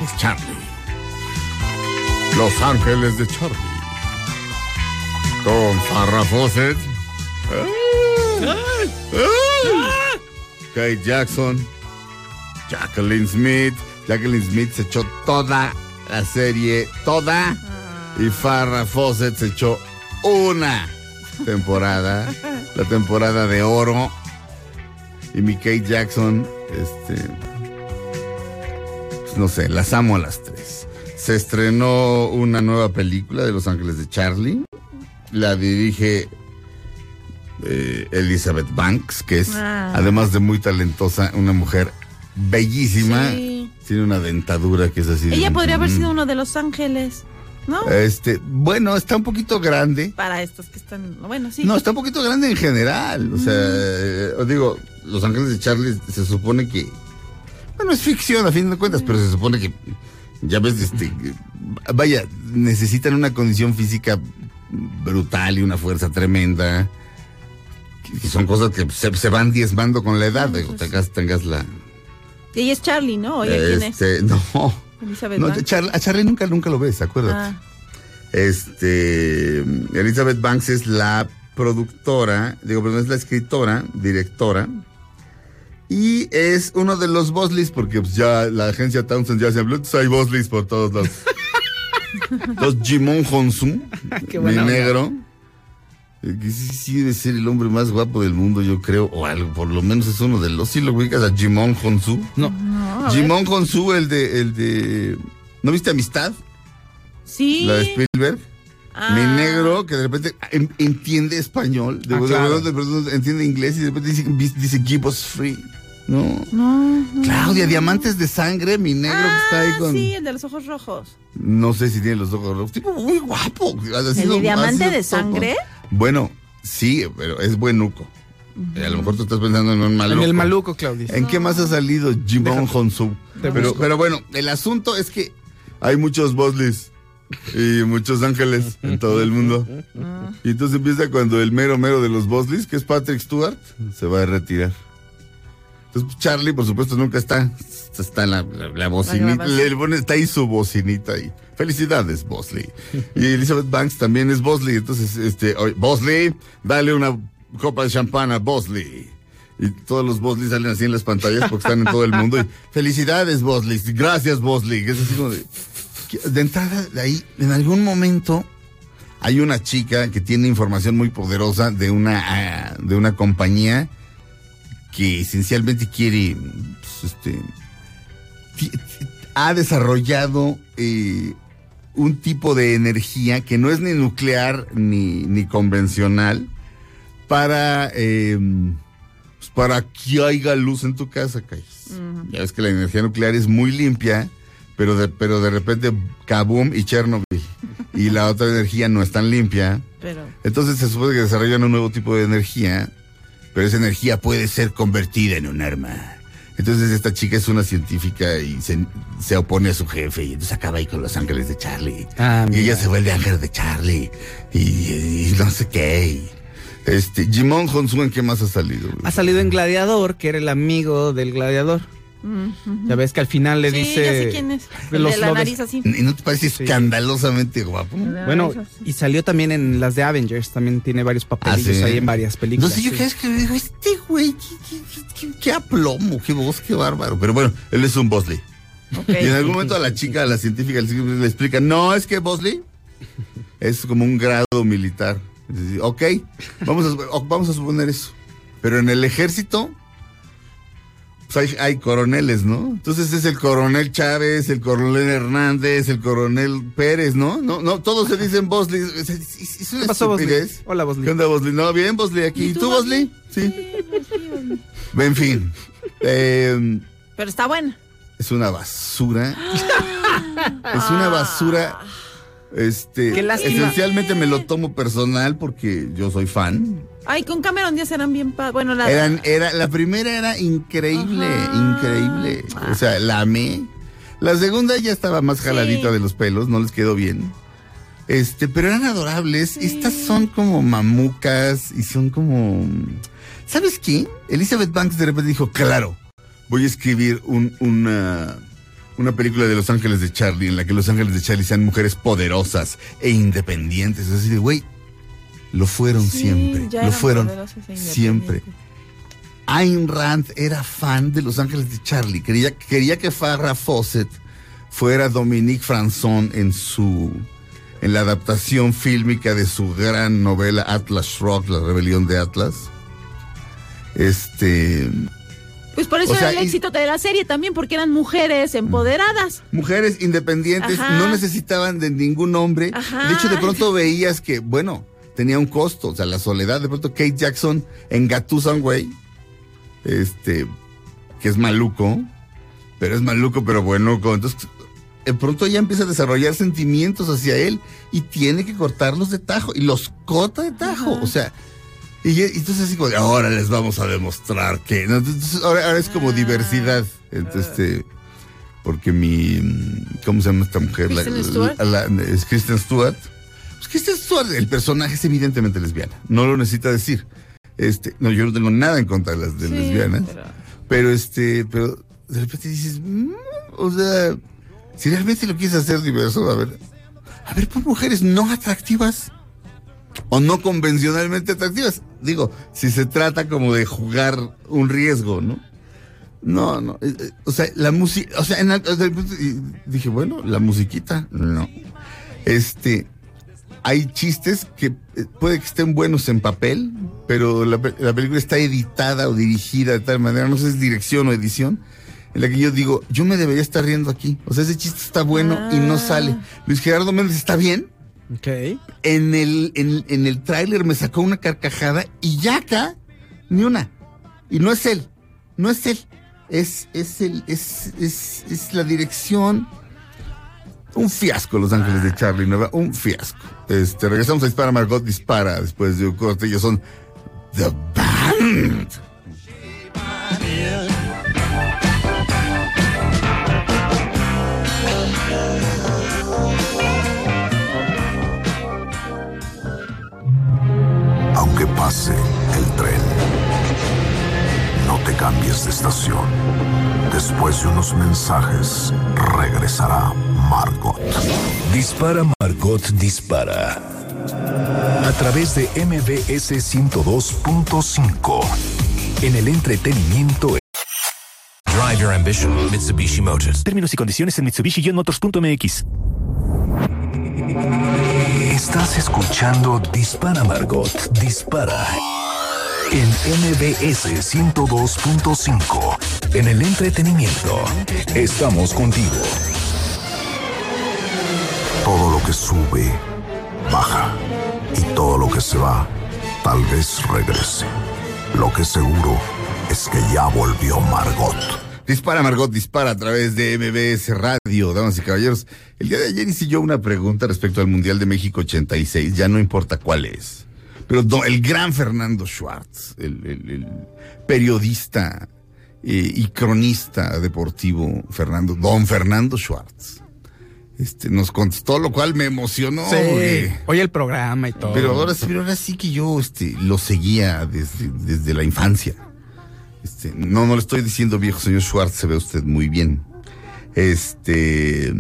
es Charlie. Los Ángeles de Charlie. Con Farrah Fawcett. Kate Jackson. Jacqueline Smith. Jacqueline Smith se echó toda la serie, toda. Y Farrah Fawcett se echó una temporada, la temporada de oro. Y mi Kate Jackson, este, no sé, las amo a las tres. Se estrenó una nueva película de Los Ángeles de Charlie. La dirige eh, Elizabeth Banks, que es, Ah. además de muy talentosa, una mujer bellísima. Sí. Tiene una dentadura que es así. de- Ella podría haber Mm. sido uno de Los Ángeles, ¿no? Este, bueno, está un poquito grande. Para estos que están, bueno, sí. No, está un poquito grande en general. O sea, eh, os digo, Los Ángeles de Charlie se supone que Bueno, es ficción a fin de cuentas, pero se supone que, ya ves, este, vaya, necesitan una condición física brutal y una fuerza tremenda. Y son cosas que se, se van diezmando con la edad, digo, tengas, tengas la... Y ella es Charlie, ¿no? Oye, ¿quién es? Este, no, Elizabeth no, Banks. Char- a Charlie nunca, nunca lo ves, acuérdate. Ah, Este, Elizabeth Banks es la productora, digo, perdón, es la escritora, directora, y es uno de los Bosleys, porque pues, ya la agencia Townsend ya se habló, entonces hay Bosleys por todos lados. Los Jimon Honsu, mi negro, eh, que sí, sí debe ser el hombre más guapo del mundo, yo creo, o algo, por lo menos es uno de los, sí lo ubicas a Jimon Honsu. No. no. Jimon Honsu, el de, el de, ¿no viste Amistad? Sí. La de Spielberg. Ah. Mi negro, que de repente en- entiende español, de, Ah, de- claro. de- de- de- entiende inglés y de repente dice, dice keep us free. No. No, no. Claudia, Diamantes de Sangre, mi negro que está ahí Ah, con. sí, el de los ojos rojos. No sé si tiene los ojos rojos. Tipo muy guapo. De ha Diamante de. Sangre? Bueno, sí, pero es buenuco. Eh, A lo mejor tú estás pensando en un maluco. En el maluco, Claudia. ¿En qué más ha salido Jimon Honsu? Pero, pero bueno, el asunto es que hay muchos Bosleys y muchos ángeles en todo el mundo. Y entonces empieza cuando el mero mero de los Bosleys, que es Patrick Stewart, se va a retirar. Entonces Charlie, por supuesto, nunca está. Está en la, la, la bocinita. Le pone, está ahí su bocinita ahí. Felicidades, Bosley. Y Elizabeth Banks también es Bosley. Entonces, este, Bosley, dale una copa de champán a Bosley. Y todos los Bosley salen así en las pantallas porque están en todo el mundo. Y, Felicidades, Bosley. Gracias, Bosley. Es así como de, de entrada, de ahí, en algún momento, hay una chica que tiene información muy poderosa de una, ah, de una compañía que esencialmente quiere, pues, este, ha desarrollado eh, un tipo de energía que no es ni nuclear ni, ni convencional para, eh, pues, para que haya luz en tu casa, Calles. Ya ves que la energía nuclear es muy limpia, pero de, pero de repente Kaboom y Chernobyl. y la otra energía no es tan limpia. Pero. Entonces se supone que desarrollan un nuevo tipo de energía, pero esa energía puede ser convertida en un arma. Entonces esta chica es una científica y se, se opone a su jefe y entonces acaba ahí con los ángeles de Charlie. Ah, y ella se vuelve ángel de Charlie y, y no sé qué. y- este, Jimon Honsu, ¿en qué más ha salido? Ha salido en Gladiador, que era el amigo del gladiador. Ya ves que al final le sí, dice. ya sé quién es. El los de la nariz así. ¿Y no te parece Sí. escandalosamente guapo? Bueno, y salió también en las de Avengers, también tiene varios papelillos Ah, ¿sí? ahí en varias No películas. sé, yo cada vez que me digo, este güey, qué, qué, qué- qué- qué aplomo, qué voz, qué bárbaro. Pero bueno, él es un Bosley. Y en algún momento a la chica, a la científica, le explica, no, es que Bosley es como un grado militar. Es ok, vamos a, vamos a suponer eso. Pero en el ejército, pues hay, hay coroneles, ¿no? Entonces es el coronel Chávez, el coronel Hernández, el coronel Pérez, ¿no? No, no, todos se dicen Bosley. Es, es- es una ¿Qué pasó, Bosley? Hola, Bosley. ¿Qué onda, Bosley? No, bien, Bosley, aquí. ¿Y tú, Bosley? Sí. En fin. Eh, Pero está buena. es una basura. es una basura. Este, Qué lástima. esencialmente me lo tomo personal porque yo soy fan. Ay, con Cameron Díaz eran bien pa- Bueno, la. Eran, era, la primera era increíble, Ajá. increíble. O sea, la amé. La segunda ya estaba más jaladita Sí. de los pelos, no les quedó bien. Este, pero eran adorables. Estas son como mamucas y son como. ¿Sabes qué? Elizabeth Banks de repente dijo, claro, voy a escribir un, una, una película de Los Ángeles de Charlie en la que Los Ángeles de Charlie sean mujeres poderosas e independientes. Así de, güey, lo fueron Sí, siempre. Lo fueron e siempre. Ayn Rand era fan de Los Ángeles de Charlie. Quería, quería que Farrah Fawcett fuera Dominique Franzón en su en la adaptación fílmica de su gran novela Atlas Shrugged, La rebelión de Atlas. Este, Pues por eso O sea, era el éxito de la serie también, porque eran mujeres empoderadas. mujeres independientes Ajá. no necesitaban de ningún hombre. Ajá. De hecho, de pronto veías que, bueno, tenía un costo, o sea, la soledad. De pronto Kate Jackson engatusa a un güey, este, que es maluco, pero es maluco, pero buenuco. Entonces, de pronto ella empieza a desarrollar sentimientos hacia él y tiene que cortarlos de tajo y los corta de tajo. Ajá. O sea, y, entonces así como, ahora les vamos a demostrar que. ahora, ahora es como Ah. diversidad. Entonces, este, porque mi, ¿cómo se llama esta mujer? La- la- es Kristen Stewart. Pues Kristen Stewart, el personaje es evidentemente lesbiana. No lo necesita decir. Este, no, yo no tengo nada en contra de las de Sí, lesbianas. pero- Pero este, pero de repente dices, "Mm", o sea, si realmente lo quieres hacer diverso, a ver, a ver, pon mujeres no atractivas o no convencionalmente atractivas. Digo, si se trata como de jugar un riesgo, ¿no? No, no, eh, eh, o sea, la música, o sea, en, o sea, dije, bueno, la musiquita, no. Este, hay chistes que eh, puede que estén buenos en papel, pero la, pe- la película está editada o dirigida de tal manera, no sé si es dirección o edición, en la que yo digo, yo me debería estar riendo aquí. O sea, ese chiste está bueno y no sale. Luis Gerardo Méndez está bien. Ok. En el, en, en el tráiler me sacó una carcajada y ya acá, ni una. Y no es él, no es él. Es, es, el, es, es, es la dirección. Un fiasco, Los Ángeles de Charlie Nueva, un fiasco. Este, regresamos a Dispara Margot Dispara después de un corte. Ellos son The Band. Aunque pase cambies de estación. Después de unos mensajes, regresará Margot. Dispara Margot Dispara. A través de MBS 102.5. En el entretenimiento Drive your ambition, Mitsubishi Motors. Términos y condiciones en Mitsubishi-motors.mx. Estás escuchando Dispara Margot Dispara. En MBS 102.5. En el entretenimiento. Estamos contigo. Todo lo que sube, baja. Y todo lo que se va, tal vez regrese. Lo que seguro es que ya volvió Margot. Dispara Margot, dispara a través de MBS Radio, damas y caballeros. El día de ayer hice yo una pregunta respecto al Mundial de México 86, ya no importa cuál es. Pero el gran Fernando Schwartz, el, el- el periodista eh, y cronista deportivo Fernando, don Fernando Schwartz, este, nos contestó, lo cual me emocionó. porque- Oye el programa y todo. pero ahora sí, pero ahora sí que yo este, lo seguía desde, desde la infancia. Este, no, no le estoy diciendo viejo, señor Schwartz, se ve usted muy bien. Este.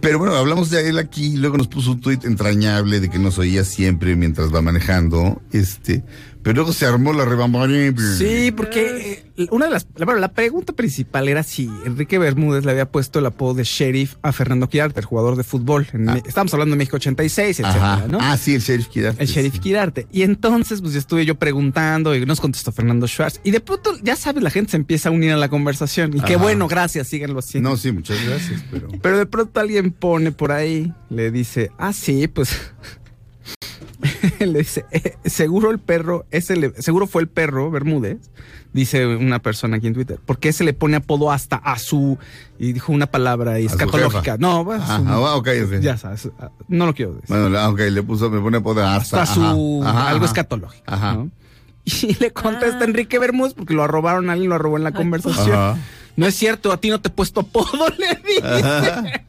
Pero bueno, hablamos de él aquí, luego nos puso un tuit entrañable de que nos oía siempre mientras va manejando. Este. Pero luego se armó la rebambaré. Sí, porque eh, una de las. la- Bueno, la pregunta principal era si Enrique Bermúdez le había puesto el apodo de sheriff a Fernando Quirarte, el jugador de fútbol. En Me- Estamos hablando de México 86, etcétera. ¿no? Ah, sí, el sheriff Quirarte. El sheriff. Quirarte. Y entonces, pues ya estuve yo preguntando y nos contestó Fernando Schwartz. Y de pronto, ya sabes, la gente se empieza a unir a la conversación. Y qué bueno, gracias, síganlo haciendo. No, sí, muchas gracias, pero. Pero de pronto alguien pone por ahí, le dice, ah, sí, pues. le dice, "Eh, seguro el perro, ese le- seguro fue el perro Bermúdez, dice una persona aquí en Twitter, porque ese le pone apodo hasta a su, y dijo una palabra escatológica. No, bueno, Ajá, su- ah, ya sabes, ah, no lo quiero decir. Bueno, ok, le puso, me pone poder hasta. hasta su ajá, algo ajá. escatológico. Ajá. ¿no? Y le contesta Enrique Bermúdez porque lo arrobaron, alguien lo arrobó en la conversación. Ajá. No es cierto, a ti no te he puesto apodo, le dice.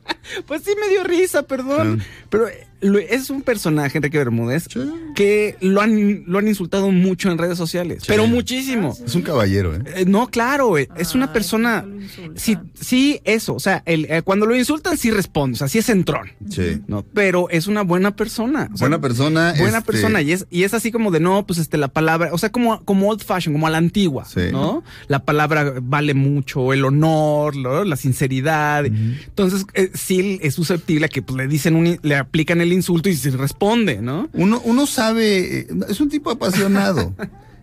Pues sí me dio risa, perdón. Sí. Pero es un personaje, Enrique Bermúdez, que lo han, lo han insultado mucho en redes sociales. Pero muchísimo. Es un caballero, ¿eh? Eh, no, claro, eh, es una persona. Sí, sí, eso. O sea, el, eh, cuando lo insultan, sí responde. O sea, sí es entrón. Sí. No, pero es una buena persona. o sea, Buena persona. Buena este, persona. Y es, y es así como de no, pues este, la palabra, o sea, como, como old fashion, como a la antigua, Sí. ¿no? La palabra vale mucho, el honor, ¿no? la sinceridad. Entonces, eh, sí es susceptible a que pues, le dicen un, le aplican el insulto y se responde, ¿no? Uno, uno sabe, eh, es un tipo apasionado.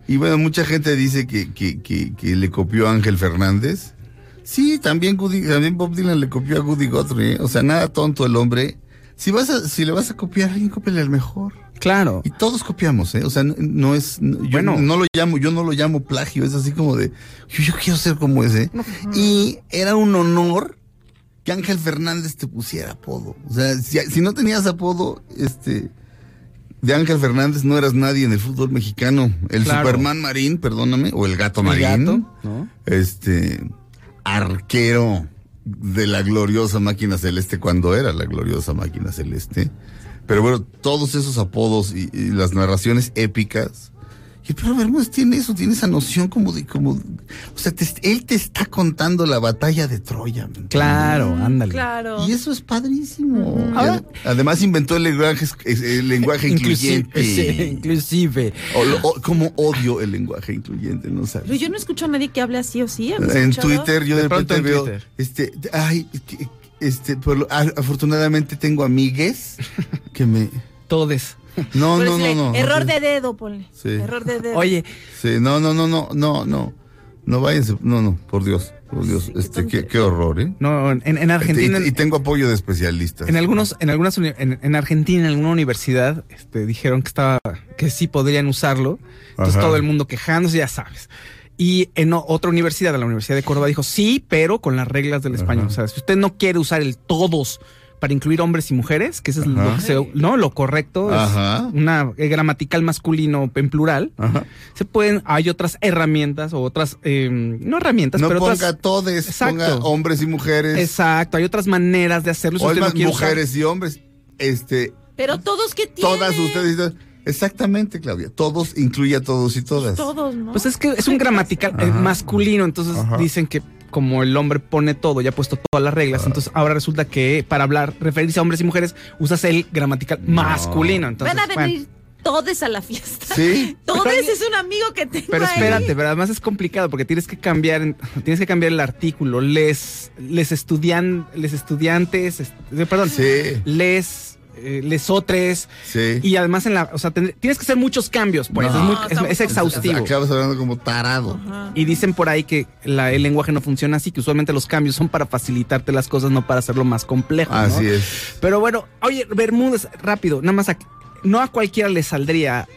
y bueno, mucha gente dice que, que, que, que le copió a Ángel Fernández. Sí, también, Goody- también Bob Dylan le copió a Goody Guthrie. ¿eh? O sea, nada tonto el hombre. Si vas a, si le vas a copiar a alguien, cópiale al mejor. Claro. Y todos copiamos, ¿eh? O sea, no, no es, no- yo Bueno. no lo llamo, yo no lo llamo plagio, es así como de, yo, yo quiero ser como ese. Y era un honor que Ángel Fernández te pusiera apodo. O sea, si, si no tenías apodo, este, de Ángel Fernández no eras nadie en el fútbol mexicano. El Claro. Superman Marín, perdóname, o el gato El Marín. gato, ¿no? Este arquero de la gloriosa máquina celeste cuando era la gloriosa máquina celeste. Pero bueno, todos esos apodos y, y las narraciones épicas. Y pero Bermúdez tiene eso, tiene esa noción como de, como, o sea, te- él te está contando la batalla de Troya. ¿me entiendes? Claro, ándale. Claro. Y eso es padrísimo. Ahora- además inventó el lenguaje, el lenguaje incluyente. Inclusive. sí, inclusive. O lo- o- como odio el lenguaje incluyente, no sabes. Pero yo no escucho a nadie que hable así o sí. ¿has En escuchado? Twitter yo de, De pronto veo, Twitter. este, ay, que- este, por afortunadamente tengo amigues que me, Todes. no, no, no, no. Error no, de dedo, ponle. Sí. Error de dedo. Oye, Sí, no, no, no, no, no, no, no váyanse, no, no, por Dios, por Dios, Sí, qué este, qué, horror, ¿eh? no, en, en Argentina. y, y tengo apoyo de especialistas. En algunos, en algunas, en, en Argentina, en alguna universidad, este, dijeron que estaba, que sí podrían usarlo. Entonces Ajá. todo el mundo quejándose, ya sabes. Y en otra universidad, la Universidad de Córdoba, dijo sí, pero con las reglas del español. O sea, si usted no quiere usar el todos para incluir hombres y mujeres, que eso es lo que se- no, lo correcto Ajá. es una eh, gramatical masculino en plural. Ajá. Se pueden, hay otras herramientas o otras, eh, no herramientas, No pero ponga otras. todes, Exacto. ponga hombres y mujeres. Exacto, hay otras maneras de hacerlo. Si o usted no usar- mujeres y hombres. Este, Pero todos que tienen. todas ustedes. Exactamente, Claudia. Todos incluye a todos y todas. Todos, ¿no? Pues es que es un gramatical eh, Ajá. masculino, entonces Ajá. dicen que como el hombre pone todo, ya ha puesto todas las reglas, entonces ahora resulta que para hablar, referirse a hombres y mujeres, usas el gramatical masculino. Entonces, Van a bueno. venir todos a la fiesta. Sí. Todos Pero- es un amigo que tengo Pero ahí. espérate, pero además es complicado porque tienes que cambiar, en- tienes que cambiar el artículo. Les, les estudian, les estudiantes, est- perdón, Sí. les, eh, lesotres Sí. y además en la, o sea, tienes que hacer muchos cambios, pues No. es, muy- es- exhaustivo. Acabas hablando como tarado. Ajá. Y dicen por ahí que la- el lenguaje no funciona así, que usualmente los cambios son para facilitarte las cosas, no para hacerlo más complejo. ¿no? Así es. Pero bueno, oye, Bermúdez, rápido, nada más, a- no a cualquiera le saldría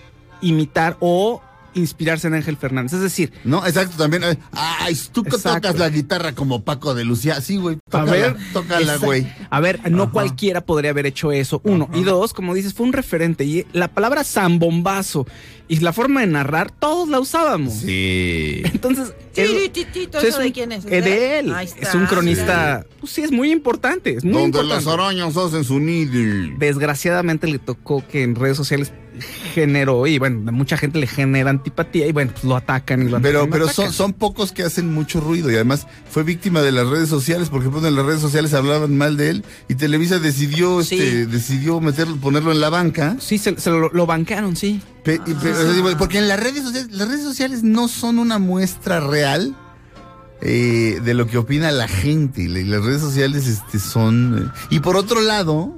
imitar o inspirarse en Ángel Fernández. Es decir, No, exacto, también. eh, Ay, tú que Exacto. tocas la guitarra como Paco de Lucía. Sí, güey. a Tócala, ver, tócala, güey. A ver, no cualquiera podría haber hecho eso. Uno. Y dos, como dices, fue un referente. Y la palabra zambombazo y la forma de narrar, todos la usábamos. Sí. Entonces, Sí, es- titito, es ¿eso de quién es? eh, de él. Ahí Es un cronista. mira. Pues sí, es muy importante. Es muy Donde importante. las arañas hacen su nido. desgraciadamente le tocó que en redes sociales generó y bueno, a mucha gente le genera antipatía y bueno, pues lo atacan y lo atacan. Pero, lo pero atacan. son, son pocos que hacen mucho ruido y además fue víctima de las redes sociales, porque ejemplo en las redes sociales hablaban mal de él y Televisa decidió, Sí. este, decidió meterlo, ponerlo en la banca. Sí, se, se lo, lo bancaron, sí. Pe- pe- porque en las redes sociales, las redes sociales no son una muestra real eh, de lo que opina la gente. Las redes sociales este, son. eh, y por otro lado,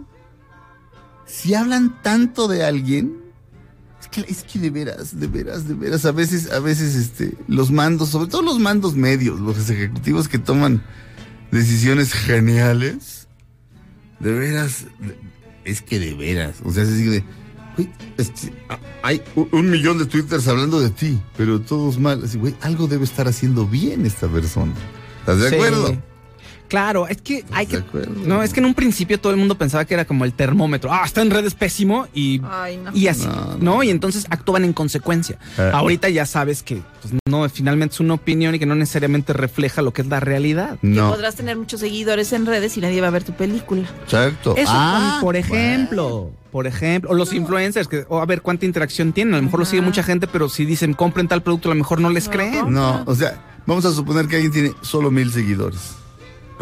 si hablan tanto de alguien, que, es que de veras, de veras, de veras, a veces, a veces este, los mandos, sobre todo los mandos medios, los ejecutivos que toman decisiones geniales, de veras, de- es que de veras, o sea, así de, güey, este, hay un, un millón de twitters hablando de ti, pero todos mal, así, güey, algo debe estar haciendo bien esta persona. ¿Estás de Sí. acuerdo? Claro, es que hay de que. No, es que en un principio todo el mundo pensaba que era como el termómetro. Ah, está en redes pésimo y. Ay, no. Y así, No, no, no. Y entonces actúan en consecuencia. Eh. Ahorita ya sabes que pues, no, finalmente es una opinión y que no necesariamente refleja lo que es la realidad. No, Podrás tener muchos seguidores en redes y nadie va a ver tu película. exacto. Eso, Ah, por ejemplo, por ejemplo, o los influencers, que o a ver cuánta interacción tienen. A lo mejor lo sigue mucha gente, pero si dicen compren tal producto, a lo mejor no les creen. No, o sea, vamos a suponer que alguien tiene solo mil seguidores,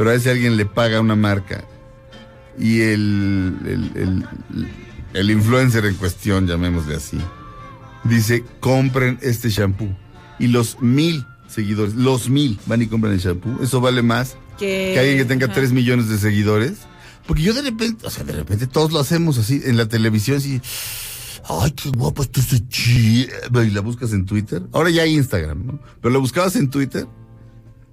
pero a ese alguien le paga una marca y el, el, el- el influencer en cuestión, llamémosle así, dice, compren este shampoo. Y los mil seguidores, los mil van y compran el shampoo. Eso vale más Que, que alguien que tenga. 3 millones de seguidores. Porque yo de repente, o sea, de repente todos lo hacemos así en la televisión, así. Ay, qué guapa está esa chiva", Y la buscas en Twitter. Ahora ya hay Instagram, ¿no? Pero la buscabas en Twitter.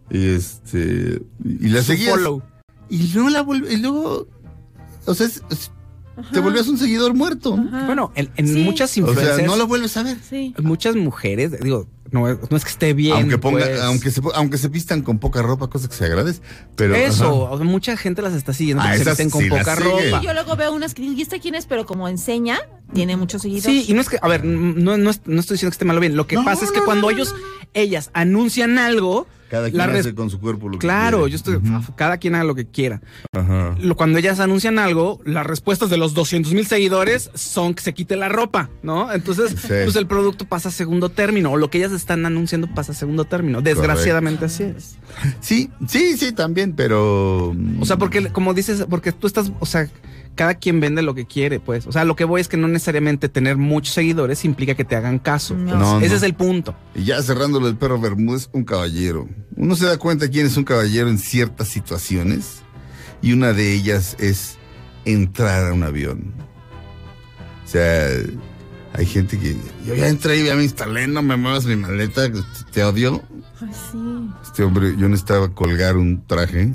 Y este. Y la Su seguías. follow. Y luego la vuelve. Y luego. O sea, es- es- te volvías un seguidor muerto. Bueno, en, en Sí. muchas O influencers, sea, no la vuelves a ver. Sí. muchas mujeres, digo, no, es- no es que esté bien. aunque ponga, pues. aunque se aunque se vistan con poca ropa, cosa que se agradece. Pero. Eso, o sea, mucha gente las está siguiendo Ah, se visten con sí poca ropa. Yo luego veo unas que ¿y esta quién es? Pero como enseña, tiene muchos seguidores. Sí, y no es que, a ver, no, no, no estoy diciendo que esté mal o bien. Lo que No, pasa es que no, cuando no, ellos, ellas anuncian algo, Cada quien hace con su cuerpo lo que Claro, quiere. yo estoy, cada quien haga lo que quiera. Ajá. Lo- cuando ellas anuncian algo, las respuestas de los 200 mil seguidores son que se quite la ropa, ¿no? Entonces, Sí. pues el producto pasa a segundo término, o lo que ellas están anunciando pasa a segundo término. Desgraciadamente así es. Sí, sí, sí, también, pero. O sea, porque, como dices, porque tú estás, o sea, cada quien vende lo que quiere, pues. O sea, lo que voy es que no necesariamente tener muchos seguidores implica que te hagan caso. No. No, Ese no. es el punto. Y ya cerrando lo del perro Bermúdez, un caballero. Uno se da cuenta quién es un caballero en ciertas situaciones. Y una de ellas es entrar a un avión. O sea, hay gente que. Yo ya entré y ya me instalé, no me muevas mi maleta, te odio. Ay, sí. Este hombre, yo necesitaba colgar un traje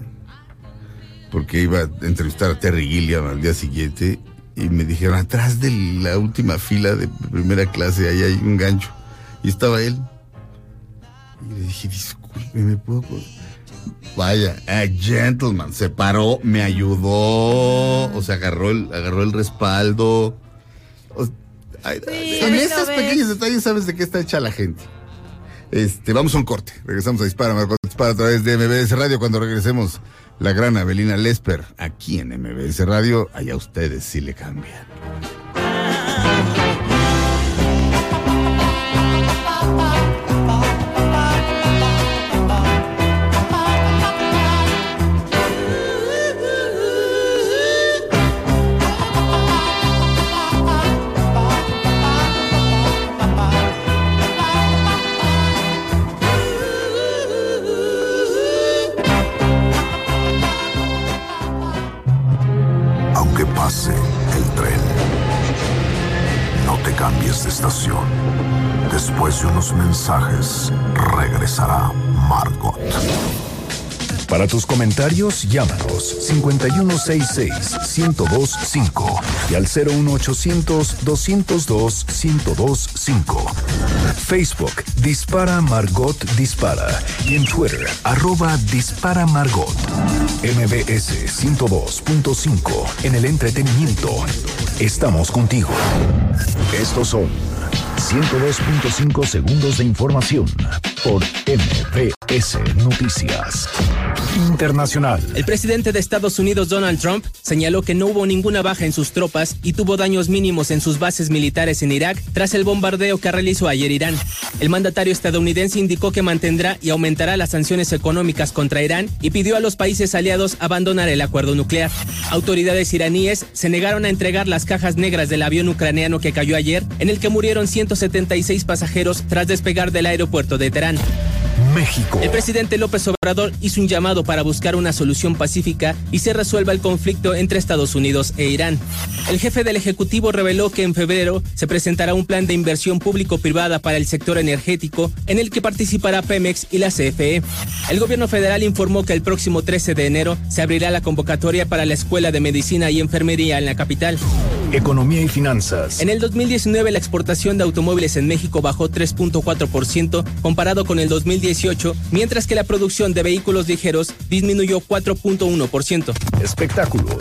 porque iba a entrevistar a Terry Gilliam al día siguiente y me dijeron, atrás de la última fila de primera clase, ahí hay un gancho. Y estaba él. Y le dije, disculpe, ¿me puedo...? col-?" Vaya, a gentleman, se paró, me ayudó, o sea, agarró el, agarró el respaldo. O- ay, en ahí lo esos pequeños detalles sabes de qué está hecha la gente. Este, vamos a un corte. Regresamos a Dispara, Marcos Dispara a través de MBS Radio. Cuando regresemos, la gran Abelina Lesper, aquí en MBS Radio. Allá ustedes sí le cambian. Estación. Después de unos mensajes, regresará Margot. Para tus comentarios, llámanos 5166-1025 y al 01800-202-1025. Facebook Dispara Margot Dispara y en Twitter arroba Dispara Margot. MBS 102.5 en el entretenimiento. Estamos contigo. Estos son 102.5 segundos de información por MBS Noticias. Internacional. El presidente de Estados Unidos, Donald Trump, señaló que no hubo ninguna baja en sus tropas y tuvo daños mínimos en sus bases militares en Irak tras el bombardeo que realizó ayer Irán. El mandatario estadounidense indicó que mantendrá y aumentará las sanciones económicas contra Irán y pidió a los países aliados abandonar el acuerdo nuclear. Autoridades iraníes se negaron a entregar las cajas negras del avión ucraniano que cayó ayer, en el que murieron 176 pasajeros tras despegar del aeropuerto de Teherán. México. El presidente López Obrador hizo un llamado para buscar una solución pacífica y se resuelva el conflicto entre Estados Unidos e Irán. El jefe del Ejecutivo reveló que en febrero se presentará un plan de inversión público-privada para el sector energético en el que participará Pemex y la CFE. El gobierno federal informó que el próximo 13 de enero se abrirá la convocatoria para la Escuela de Medicina y Enfermería en la capital. Economía y finanzas. En el 2019 la exportación de automóviles en México bajó 3.4% comparado con el 2018, mientras que la producción de vehículos ligeros disminuyó 4.1%. Espectáculos.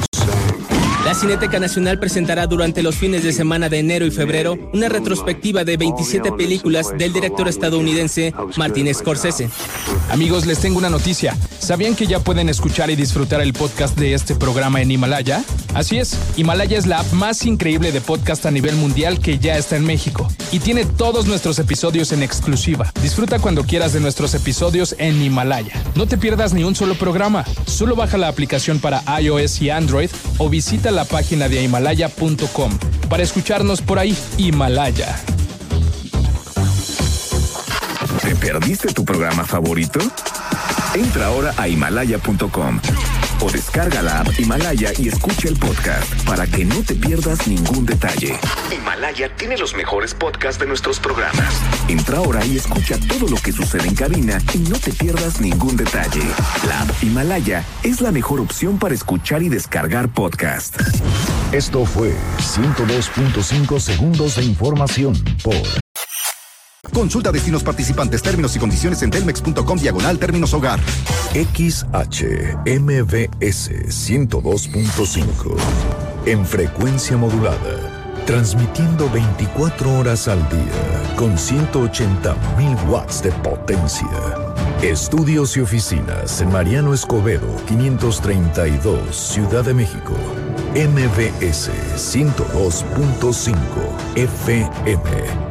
La Cineteca Nacional presentará durante los fines de semana de enero y febrero una retrospectiva de 27 películas del director estadounidense Martin Scorsese. Amigos, les tengo una noticia. ¿Sabían que ya pueden escuchar y disfrutar el podcast de este programa en Himalaya? Así es, Himalaya es la app más increíble de podcast a nivel mundial que ya está en México y tiene todos nuestros episodios en exclusiva. Disfruta cuando quieras de nuestros episodios en Himalaya. No te pierdas ni un solo programa. Solo baja la aplicación para iOS y Android o visita la página de himalaya.com para escucharnos por ahí. Himalaya. ¿Te perdiste tu programa favorito? Entra ahora a himalaya.com o descarga la app Himalaya y escucha el podcast para que no te pierdas ningún detalle. Himalaya tiene los mejores podcasts de nuestros programas. Entra ahora y escucha todo lo que sucede en cabina y no te pierdas ningún detalle. La app Himalaya es la mejor opción para escuchar y descargar podcast. Esto fue 102.5 segundos de información por Consulta destinos participantes, términos y condiciones en telmex.com diagonal términos hogar. XHMBS 102.5 en frecuencia modulada. Transmitiendo 24 horas al día con 180 mil watts de potencia. Estudios y oficinas en Mariano Escobedo, 532, Ciudad de México. MBS 102.5 FM.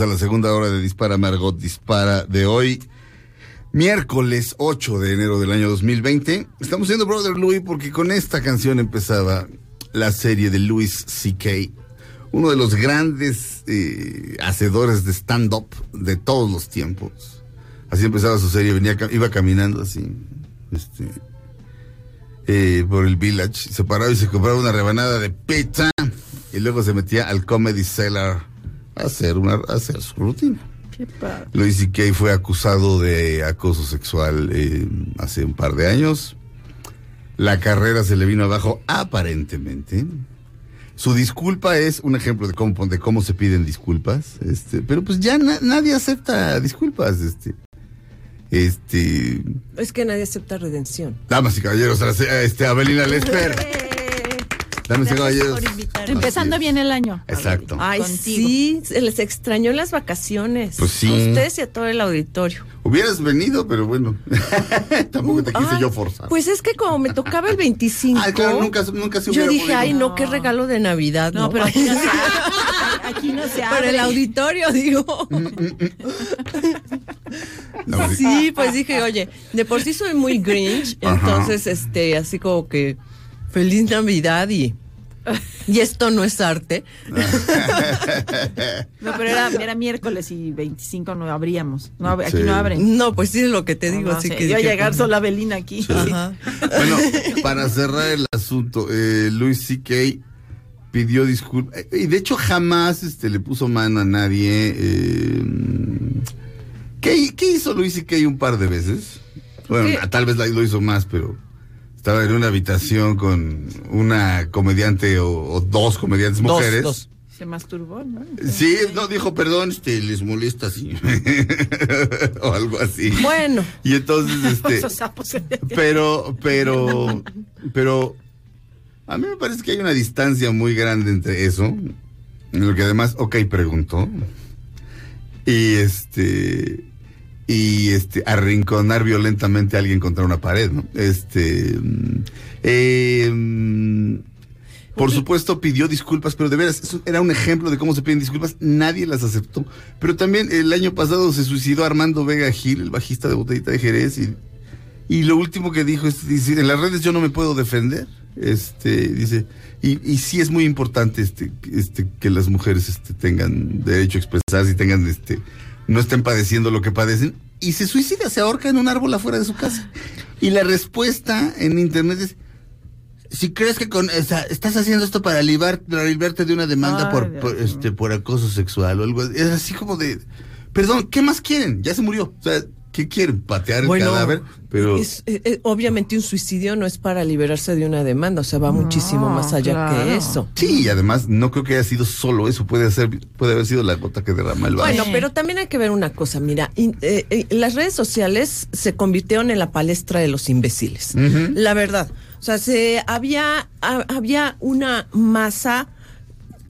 A la segunda hora de Dispara Margot Dispara de hoy, miércoles 8 de enero del año 2020. Estamos oyendo Brother Louis porque con esta canción empezaba la serie de Louis C.K., uno de los grandes eh, hacedores de stand-up de todos los tiempos. Así empezaba su serie, venía, iba caminando así, este, eh, por el village, se paraba y se compraba una rebanada de pizza y luego se metía al Comedy Cellar hacer, una, hacer su rutina. Qué padre. Louis C.K. fue acusado de acoso sexual eh, hace un par de años. La carrera se le vino abajo aparentemente. Su disculpa es un ejemplo de cómo, de cómo se piden disculpas. Este, pero pues ya na- nadie acepta disculpas. Este, este, Es que nadie acepta redención. damas y caballeros, este, Abelina Lesper. Damas y caballeros. Empezando bien el año. Exacto. Ay, Contigo. sí, se les extrañó las vacaciones. Pues sí. A ustedes y a todo el auditorio. Hubieras venido, pero bueno. Tampoco te quise Ay, yo forzar. Pues es que como me tocaba el 25, Ay, claro, nunca, nunca se yo dije, podido. ay, no, qué regalo de Navidad. No, pero aquí no se abre. Aquí no se Para abre. el auditorio, digo. No, sí. Sí, pues dije, oye, de por sí soy muy Grinch, Ajá. entonces, este, así como que feliz Navidad y, y esto no es arte. No, pero era, era miércoles y 25 no abríamos. No, ab- aquí Sí. no abren. No, pues sí es lo que te No, digo, no así que Iba a llegar pues, sola Belina aquí. Ajá. Bueno, para cerrar el asunto, eh, Luis C.K. pidió disculpas. Y de hecho jamás este, le puso mano a nadie. eh, ¿qué, qué hizo Luis C.K. un par de veces? Bueno, ¿Qué? tal vez lo hizo más, pero estaba en una habitación con una comediante o, o dos comediantes Dos, mujeres. dos. Se masturbó, ¿no? Sí, no, dijo, perdón, este, les molesta así. o algo así. Bueno, Y entonces, este... Pero, pero, pero, a mí me parece que hay una distancia muy grande entre eso, en lo que además, ok, preguntó, y este, y este, arrinconar violentamente a alguien contra una pared, ¿no? Este, eh, mm, por supuesto pidió disculpas, pero de veras, eso era un ejemplo de cómo se piden disculpas, nadie las aceptó. Pero también el año pasado se suicidó Armando Vega Gil, el bajista de Botellita de Jerez, y y lo último que dijo es, dice, en las redes yo no me puedo defender. Este, dice, y, y sí es muy importante este, este, que las mujeres este, tengan derecho a expresarse y tengan, este, no estén padeciendo lo que padecen. Y se suicida, se ahorca en un árbol afuera de su casa. Y la respuesta en internet es, si crees que con, o sea, estás haciendo esto para, libar- para librarte de una demanda Ay, por, este, por acoso sexual o algo así. Es así como de, perdón, ¿qué más quieren? Ya se murió. O sea, ¿qué quieren? ¿Patear el Bueno, cadáver? Pero... es- obviamente un suicidio no es para liberarse de una demanda, o sea, va muchísimo más allá claro. que eso. Sí, y además no creo que haya sido solo eso, puede ser, puede haber sido la gota que derrama el vaso. Bueno, pero también hay que ver una cosa, mira, in- eh, eh, las redes sociales se convirtieron en la palestra de los imbéciles. La verdad. O sea, se había, ha- había una masa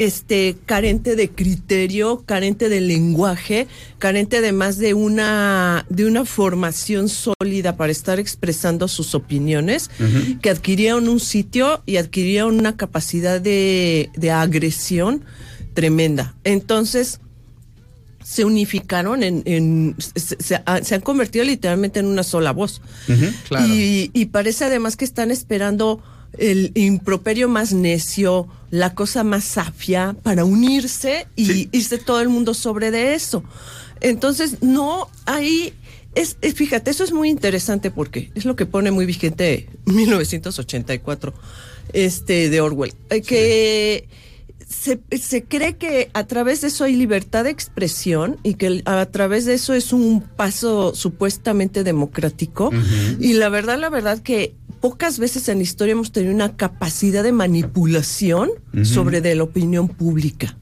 este carente de criterio, carente de lenguaje, carente además de una de una formación sólida para estar expresando sus opiniones, que adquirieron un sitio y adquirieron una capacidad de, de agresión tremenda. Entonces, se unificaron en, en- se, se- ha- se han convertido literalmente en una sola voz. claro. y, y parece además que están esperando el improperio más necio, la cosa más safia para unirse y irse todo el mundo sobre de eso. Entonces, no hay es, es- fíjate, eso es muy interesante porque es lo que pone muy vigente 1984 este de Orwell, eh, que se, se cree que a través de eso hay libertad de expresión y que a través de eso es un paso supuestamente democrático. Y la verdad, la verdad que pocas veces en la historia hemos tenido una capacidad de manipulación sobre de la opinión pública.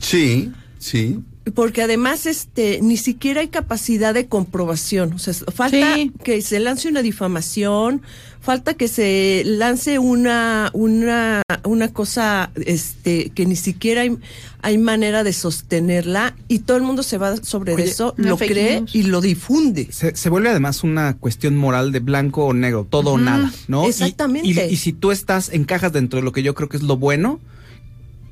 Sí, sí. Porque además este ni siquiera hay capacidad de comprobación. O sea, falta que se lance una difamación, falta que se lance una, una, una cosa este, que ni siquiera hay, hay manera de sostenerla y todo el mundo se va sobre Oye, eso, lo cree news. y lo difunde. Se, se vuelve además una cuestión moral de blanco o negro, todo o nada, ¿no? Y- exactamente. Y, y si tú estás, encajas dentro de lo que yo creo que es lo bueno,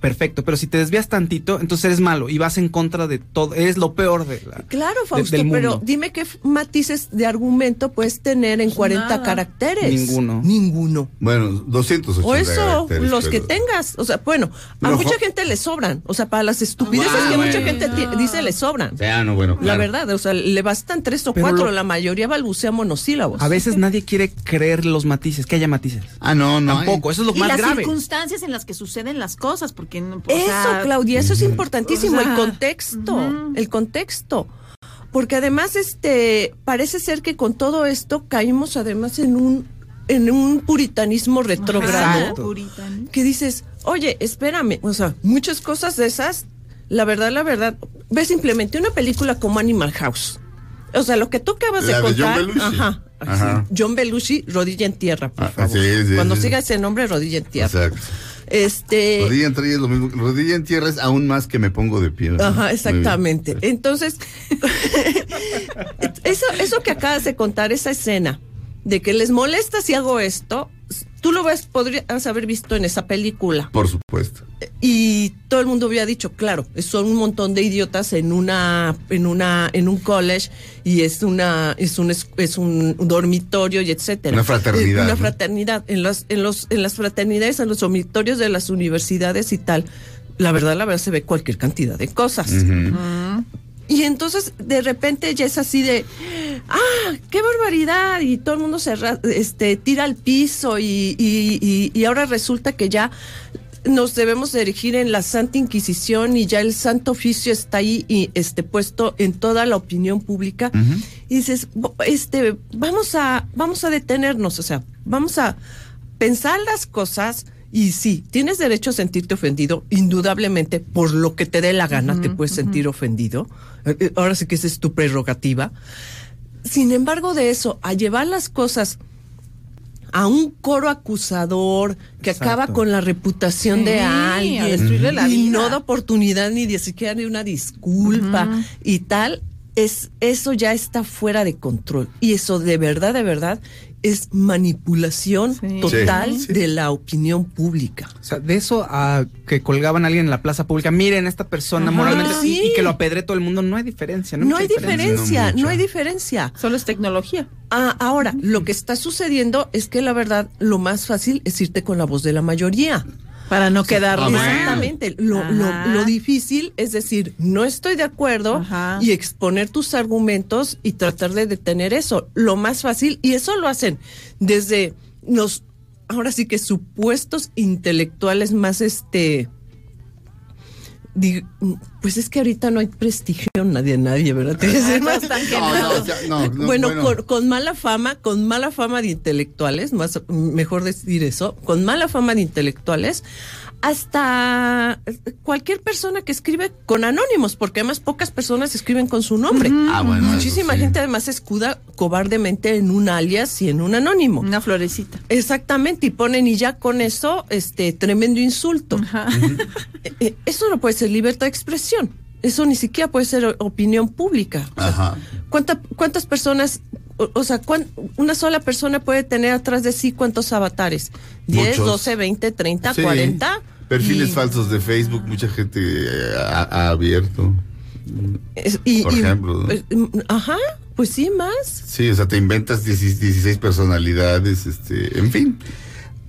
perfecto. Pero si te desvías tantito, entonces eres malo y vas en contra de todo. Eres lo peor de la. Claro, de- Fausto, del pero mundo. dime qué matices de argumento puedes tener en 40 nada. caracteres. Ninguno. Ninguno. Bueno, 280 O eso, caracteres, los que pero- tengas. O sea, bueno, a No, mucha jo- gente le sobran. O sea, para las estupideces Ah, que mucha gente dice le sobran. No, bueno, La verdad, o sea, le bastan tres o Pero cuatro, lo- la mayoría balbucea monosílabos. A veces nadie quiere creer los matices, que haya matices. Ah, no, no. Tampoco, eso es lo y más las grave. circunstancias en las que suceden las cosas, porque no- Eso, sea, Claudia, eso es importantísimo, o sea, el contexto, el contexto. Porque además, este, parece ser que con todo esto caímos además en un, en un puritanismo retrógrado. Que dices, oye, espérame, o sea, muchas cosas de esas, la verdad, la verdad, ves simplemente una película como Animal House. O sea, lo que tú acabas La de de John contar, ajá, Ajá. John Belushi, rodilla en tierra, por Ah, favor. sí, sí, Cuando sí. siga ese nombre, rodilla en tierra. Exacto. Este, Rodilla en tierra es lo mismo. Rodilla en tierra es aún más que me pongo de pie. ¿no? Ajá, exactamente. Entonces, eso, eso que acabas de contar, esa escena, de que les molesta si hago esto, tú lo ves, podrías haber visto en esa película. Por supuesto. Y todo el mundo había dicho, claro, son un montón de idiotas en una, en una, en un college y es una, es un, es, es un dormitorio y etcétera. Una fraternidad, Una ¿no? fraternidad. En los, en los, en las fraternidades, en los dormitorios de las universidades y tal. La verdad, la verdad se ve cualquier cantidad de cosas. Y entonces de repente ya es así de, ah, qué barbaridad, y todo el mundo se este, tira al piso y, y, y- y ahora resulta que ya nos debemos de erigir en la Santa Inquisición y ya el Santo Oficio está ahí y este puesto en toda la opinión pública. Y dices, "Bo- este, vamos a, vamos a detenernos, o sea, vamos a pensar las cosas. Y sí, tienes derecho a sentirte ofendido, indudablemente, por lo que te dé la gana, te puedes sentir ofendido. Eh, eh, Ahora sí que esa es tu prerrogativa. Sin embargo, de eso, a llevar las cosas a un coro acusador que Exacto. acaba con la reputación Sí, de alguien destruirle la y vida. no da oportunidad ni de siquiera ni una disculpa y tal, es eso ya está fuera de control y eso de verdad, de verdad es manipulación total Sí, de la opinión pública. O sea, de eso a que colgaban a alguien en la plaza pública, miren esta persona Ajá. moralmente y- Sí. y, que lo apedre todo el mundo, no hay diferencia. No, No hay diferencia, no hay diferencia. Solo es tecnología. Ah, ahora, lo que está sucediendo es que la verdad, lo más fácil es irte con la voz de la mayoría. Para no quedar mal. Exactamente. Lo, lo- difícil es decir, no estoy de acuerdo y exponer tus argumentos y tratar de detener eso. Lo más fácil, y eso lo hacen desde los, ahora sí que supuestos intelectuales más este. di- pues es que ahorita no hay prestigio nadie, nadie, ¿verdad? Bueno, bueno. Con, con mala fama, con mala fama de intelectuales, más mejor decir eso, con mala fama de intelectuales, hasta cualquier persona que escribe con anónimos, porque además pocas personas escriben con su nombre. Ah, bueno, Muchísima sí. gente además escuda cobardemente en un alias y en un anónimo. Una florecita. Exactamente, y ponen y ya con eso, este, tremendo insulto. Eh, eh, Eso no puede ser libertad de expresión. Eso ni siquiera puede ser opinión pública. O sea, Ajá. ¿cuánta- ¿Cuántas personas, o, o sea, cuán- una sola persona puede tener atrás de sí cuántos avatares? ¿10, Muchos. 12, 20, 30, Sí. 40? Perfiles Y- falsos de Facebook, mucha gente ha, ha abierto. Es- y- Por y- ejemplo, ¿no? pues, mm, ajá, pues sí, más. Sí, o sea, te inventas 16 16 personalidades, este, en fin.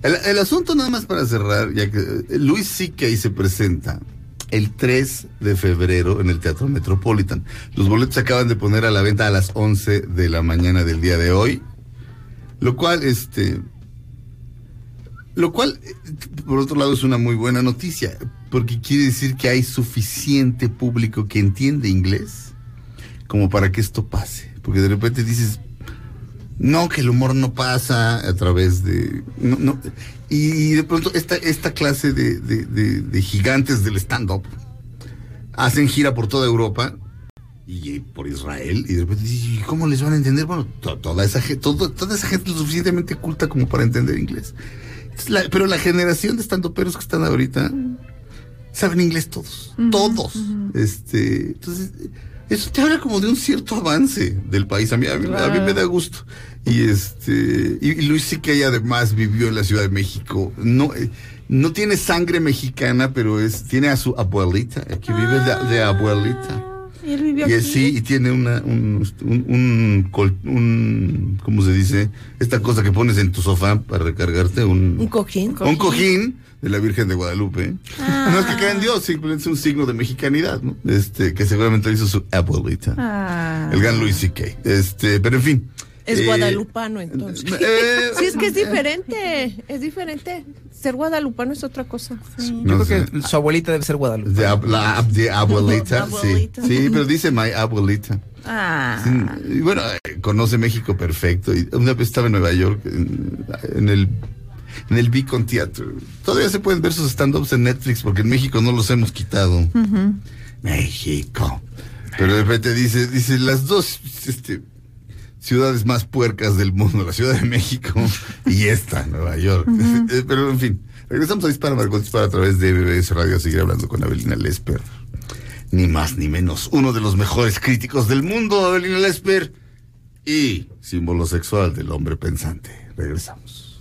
El, el asunto nada más para cerrar, ya que eh, Luis C.K. se presenta el 3 de febrero en el Teatro Metropolitan. Los boletos se acaban de poner a la venta a las 11 de la mañana del día de hoy, lo cual, este, lo cual, eh, por otro lado, es una muy buena noticia, porque quiere decir que hay suficiente público que entiende inglés como para que esto pase. Porque de repente dices, no, que el humor no pasa a través de... no, no. Y de pronto esta, esta clase de, de- de- de gigantes del stand-up hacen gira por toda Europa y por Israel y de repente ¿y cómo les van a entender? Bueno, to- toda esa gente, toda esa gente es lo suficientemente culta como para entender inglés. Entonces, la- pero la generación de estandoperos que están ahorita saben inglés todos, todos. Este, entonces, eso te habla como de un cierto avance del país. A mí, a mí, a mí me da gusto. Y este, y, Luis sí que además vivió en la Ciudad de México. No, eh, no tiene sangre mexicana, pero es, tiene a su abuelita, que vive de, de abuelita. Y él vivió Y aquí. él sí, y tiene una, un, un, un, un- ¿cómo se dice? Esta cosa que pones en tu sofá para recargarte, un, Un cojín. un cojín de la Virgen de Guadalupe. No es que crea en Dios, simplemente es un signo de mexicanidad, ¿no? Este, que seguramente lo hizo su abuelita. Ah. El gran Luis C.K. Este, pero en fin. Es Eh, guadalupano entonces. eh, sí, es que es diferente, es diferente. Ser guadalupano es otra cosa. No Yo creo sé. que su abuelita debe ser Guadalupe. De, ab- la ab- de abuelita, sí. Abuelita. Sí, pero dice my abuelita. Ah. Sí, Y bueno, eh, conoce México perfecto. Y una vez estaba en Nueva York, en, en el en el Beacon Theater. Todavía se pueden ver sus stand-ups en Netflix porque en México no los hemos quitado. México. Pero de repente dice, dice las dos este, ciudades más puercas del mundo, la Ciudad de México y esta, Nueva York. Eh, Pero en fin, regresamos a Dispara Margot Dispara a través de BBS Radio a seguir hablando con Abelina Lesper. Ni más ni menos, uno de los mejores críticos del mundo, Abelina Lesper, y símbolo sexual del hombre pensante. Regresamos.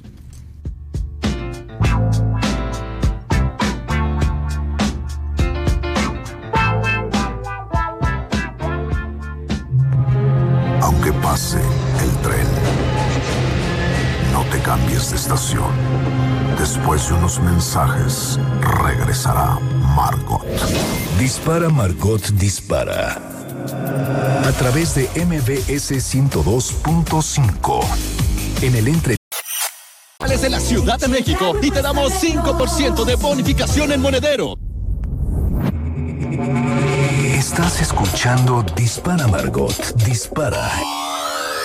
Después de unos mensajes, regresará Margot. Dispara Margot Dispara. A través de MBS 102.5. En el entre de la Ciudad de México y te damos 5% de bonificación en monedero. Estás escuchando Dispara Margot Dispara.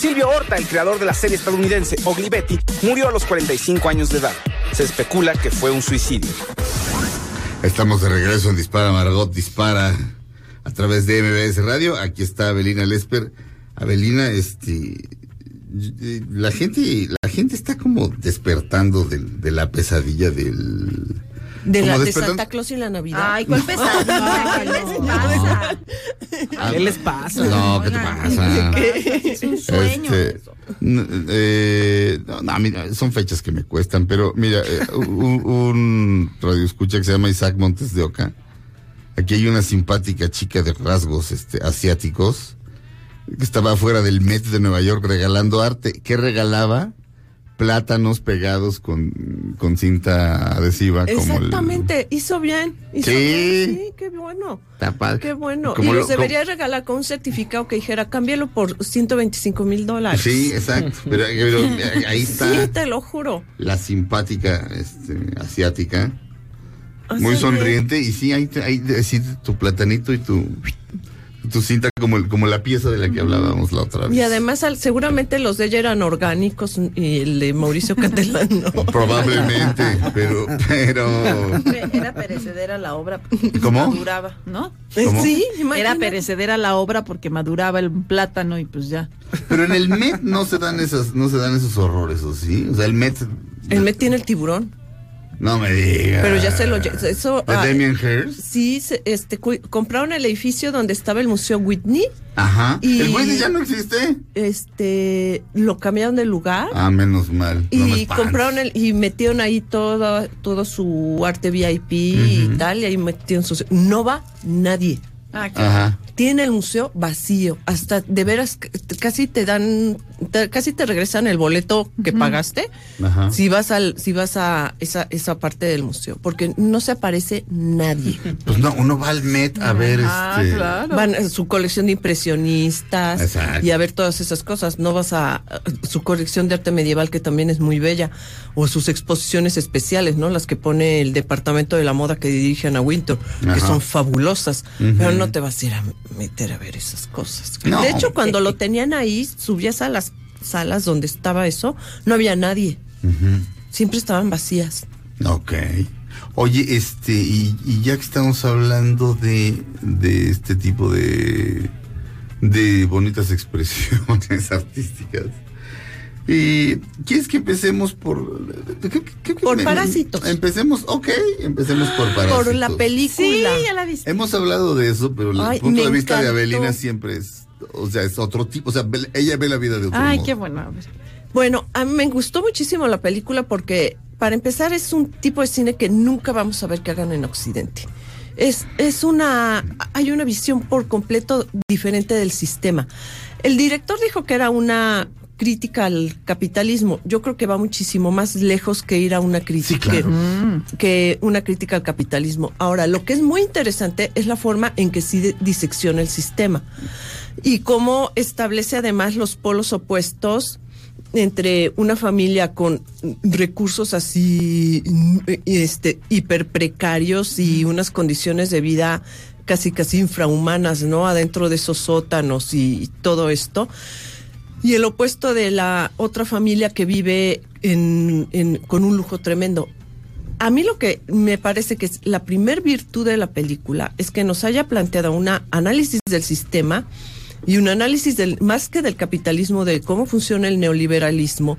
Silvio Horta, el creador de la serie estadounidense Ugly Betty, murió a los 45 años de edad. Se especula que fue un suicidio. Estamos de regreso en Dispara Margot Dispara a través de MBS Radio. Aquí está Abelina Lesper. Abelina, este la gente, la gente está como despertando de, la pesadilla del De, la, de Santa Claus y la Navidad. Ay, ¿cuál pesadilla? ¿Qué les pasa? Ah, ¿Qué les pasa? No, ¿qué te pasa? Es un sueño. Este, eh, no, no, mira, son fechas que me cuestan, pero mira, eh, un, un radio escucha que se llama Isaac Montes de Oca. Aquí hay una simpática chica de rasgos este, asiáticos que estaba afuera del Met de Nueva York regalando arte. ¿Qué regalaba? Plátanos pegados con, con cinta adhesiva. Como el- Exactamente, hizo bien. hizo Sí. bien, sí, qué bueno. Padre. Qué bueno. Como y lo- los debería regalar con un certificado que dijera, cámbialo por 125 mil dólares. Sí, exacto. Pero, pero ahí está Sí, te lo juro. la simpática este, asiática. Muy sonriente. Y sí, ahí, ahí sí, tu platanito y tu, tu cinta como, el- como la pieza de la que hablábamos la otra vez. Y además, al- seguramente los de ella eran orgánicos y el de Mauricio Catalán no. Probablemente, pero, pero. Era perecedera la obra. ¿Cómo? Maduraba, ¿no? ¿Cómo? Sí, Era imagínate. perecedera la obra porque maduraba el plátano y pues ya. Pero en el Met no se dan esas, no se dan esos horrores, ¿o sí? O sea, el Met. El Met tiene el tiburón. No me digas. Pero ya se lo eso ¿De ah, Damien Hirst? Sí, se- este cu- compraron el edificio donde estaba el Museo Whitney. Ajá. Y- ¿El Whitney ya no existe? Este lo cambiaron de lugar. Ah, menos mal. no y compraron el y metieron ahí todo todo su arte VIP y tal y ahí metieron sus no va nadie Ah, Ajá. Tiene el museo vacío hasta de veras casi te dan te- casi te regresan el boleto que pagaste Ajá. si vas al si vas a esa esa parte del museo porque no se aparece nadie Pues no, uno va al Met a ver Ah, este. claro. van a su colección de impresionistas Exacto. y a ver todas esas cosas. No vas a, a su colección de arte medieval que también es muy bella o sus exposiciones especiales, ¿no? Las que pone el departamento de la moda que dirige Ana Winter, que son fabulosas, pero no te vas a ir a meter a ver esas cosas. No. De hecho, cuando lo tenían ahí, subías a las salas donde estaba eso, no había nadie. Siempre estaban vacías. Ok. Oye, este, y, y ya que estamos hablando de, de este tipo de, de bonitas expresiones artísticas, y ¿quieres que empecemos por... qué- qué- qué- Por me- Parásitos. Empecemos, ok, empecemos por Parásitos. Por la película. Sí, ya la viste. Hemos hablado de eso, pero el Ay, punto me de vista de. Abelina siempre es, o sea, es otro tipo, o sea, ella ve la vida de otro Ay, modo. qué bueno. A ver. Bueno, a mí me gustó muchísimo la película porque, para empezar, es un tipo de cine que nunca vamos a ver que hagan en Occidente. Es, es una, hay una visión por completo diferente del sistema. El director dijo que era una crítica al capitalismo. Yo creo que va muchísimo más lejos que ir a una crítica, claro. que, que una crítica al capitalismo. Ahora, lo que es muy interesante es la forma en que sí disecciona el sistema y cómo establece además los polos opuestos entre una familia con recursos así mm, este hiper precarios y unas condiciones de vida casi casi infrahumanas, ¿no? Adentro de esos sótanos y todo esto. Y el opuesto de la otra familia que vive en, en- con un lujo tremendo. A mí lo que me parece que es la primer virtud de la película es que nos haya planteado un análisis del sistema y un análisis del más que del capitalismo de cómo funciona el neoliberalismo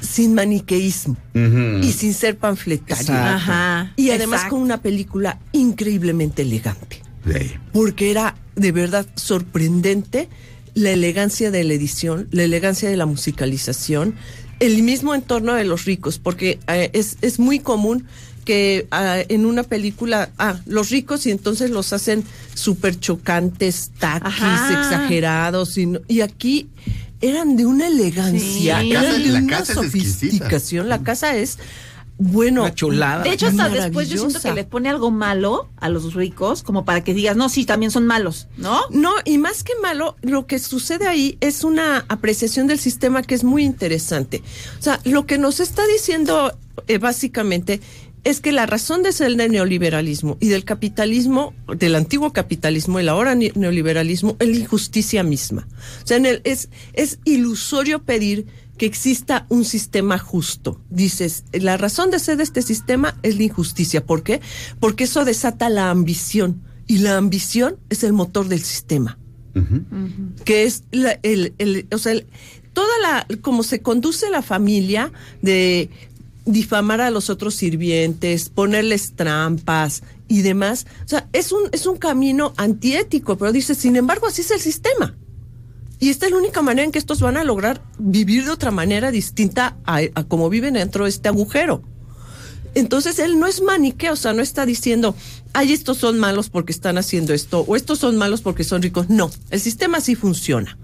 sin maniqueísmo y sin ser panfletario. Ajá. Y además exacto. con una película increíblemente elegante Sí. porque era de verdad sorprendente la elegancia de la edición, la elegancia de la musicalización, el mismo entorno de los ricos, porque eh, es, es muy común que ah, en una película, ah, los ricos y entonces los hacen súper chocantes, taquis, Ajá. exagerados, y, no- y aquí eran de una elegancia, Sí. eran La casa- de la una sofisticación, la casa es, bueno, Una chulada. De hecho, hasta después yo siento que le pone algo malo a los ricos, como para que digas, no, sí, también son malos, ¿no? No, y más que malo, lo que sucede ahí es una apreciación del sistema que es muy interesante. O sea, lo que nos está diciendo eh, básicamente es que la razón de ser del neoliberalismo y del capitalismo, del antiguo capitalismo, el ahora ne- neoliberalismo, es la injusticia misma. O sea, en el- es, es ilusorio pedir que exista un sistema justo. Dices, la razón de ser de este sistema es la injusticia. ¿Por qué? Porque eso desata la ambición. Y la ambición es el motor del sistema que es la- el, el- o sea, el- toda la, como se conduce la familia de difamar a los otros sirvientes, ponerles trampas y demás, o sea, es un, es un camino antiético, pero dice, sin embargo, así es el sistema. Y esta es la única manera en que estos van a lograr vivir de otra manera distinta a, como viven dentro de este agujero. Entonces él no es maniqueo, o sea, no está diciendo, ay, estos son malos porque están haciendo esto, o estos son malos porque son ricos. No, el sistema sí funciona.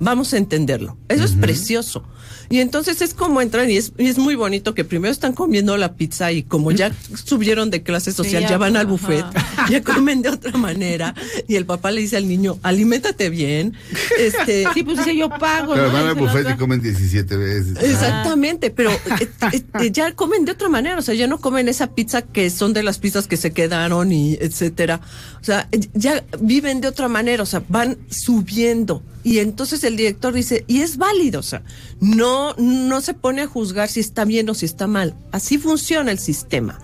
Vamos a entenderlo. Eso es precioso. Y entonces es como entran y es, y es muy bonito que primero están comiendo la pizza y como ya subieron de clase social, ya, ya van al ajá. buffet, ya comen de otra manera. Y el papá le dice al niño, aliméntate bien. Este, Sí, pues dice yo pago. Pero ¿no? van al buffet otra. y comen 17 veces. Exactamente, pero eh, eh, eh, ya comen de otra manera, o sea, ya no comen esa pizza que son de las pizzas que se quedaron y etcétera. O sea, ya viven de otra manera, o sea, van subiendo. Y entonces el director dice, y es válido, o sea, no, no se pone a juzgar si está bien o si está mal. Así funciona el sistema.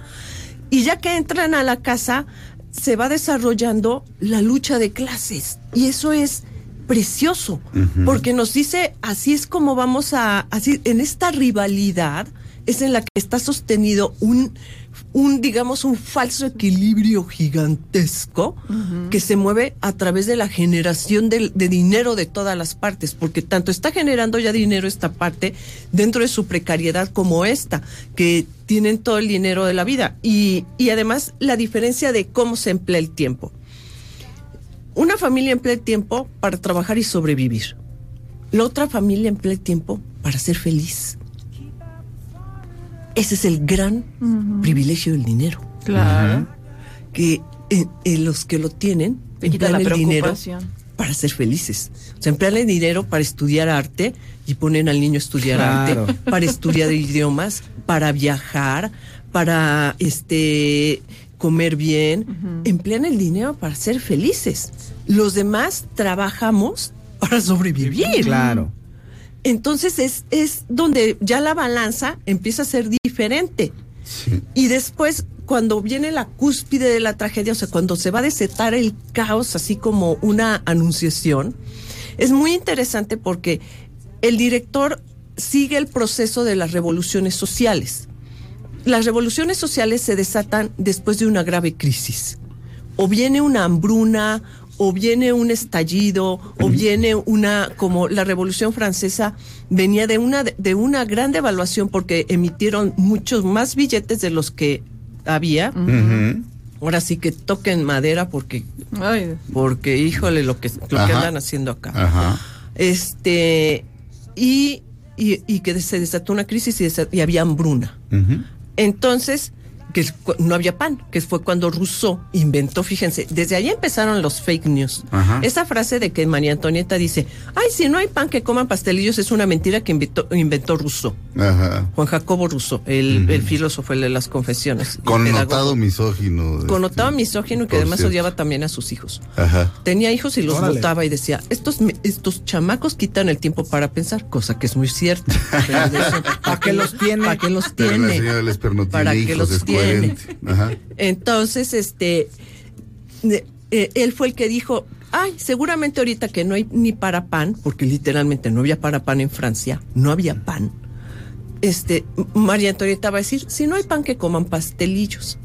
Y ya que entran a la casa, se va desarrollando la lucha de clases. Y eso es precioso, porque nos dice, así es como vamos a, así, en esta rivalidad es en la que está sostenido un, un digamos, un falso equilibrio gigantesco que se mueve a través de la generación del- de, dinero de todas las partes, porque tanto está generando ya dinero esta parte dentro de su precariedad como esta, que tienen todo el dinero de la vida. Y, y además la diferencia de cómo se emplea el tiempo. Una familia emplea el tiempo para trabajar y sobrevivir. La otra familia emplea el tiempo para ser feliz. Ese es el gran privilegio del dinero. Claro. Que eh, eh, los que lo tienen Te quita emplean la el dinero para ser felices. O sea, emplean el dinero para estudiar arte y ponen al niño a estudiar Claro. arte, para estudiar idiomas, para viajar, para este comer bien. Emplean el dinero para ser felices. Los demás trabajamos para sobrevivir. Claro. Entonces es, es donde ya la balanza empieza a ser diferente. Y después, cuando viene la cúspide de la tragedia, o sea, cuando se va a desatar el caos, así como una anunciación, es muy interesante porque el director sigue el proceso de las revoluciones sociales. Las revoluciones sociales se desatan después de una grave crisis. O viene una hambruna, o viene un estallido, o viene una, como la Revolución Francesa venía de una, de una gran devaluación porque emitieron muchos más billetes de los que había. Ahora sí que toquen madera porque, Ay, porque híjole, lo que, lo que andan haciendo acá. Ajá. Este, y, y, y que se desató una crisis y, desa- y había hambruna. Entonces, que no había pan, que fue cuando Rousseau inventó, fíjense, desde ahí empezaron los fake news. Ajá. Esa frase de que María Antonieta dice, ay, si no hay pan que coman pastelillos, es una mentira que inventó, inventó Rousseau. Ajá. Juan Jacobo Rousseau, el, el filósofo el de las confesiones. y Connotado misógino. este, Connotado misógino y que además cierto. odiaba también a sus hijos. Ajá. Tenía hijos y los Órale. votaba y decía, estos, estos chamacos quitan el tiempo para pensar, cosa que es muy cierta. ¿Para qué los tiene? ¿Para qué los Pero la tiene? señora del Esper no tiene ¿Para hijos, los tiene? Ajá. Entonces, este, eh, él fue el que dijo, ay, seguramente ahorita que no hay ni para pan, porque literalmente no había para pan en Francia, no había pan. Este, María Antonieta va a decir, si no hay pan que coman pastelillos.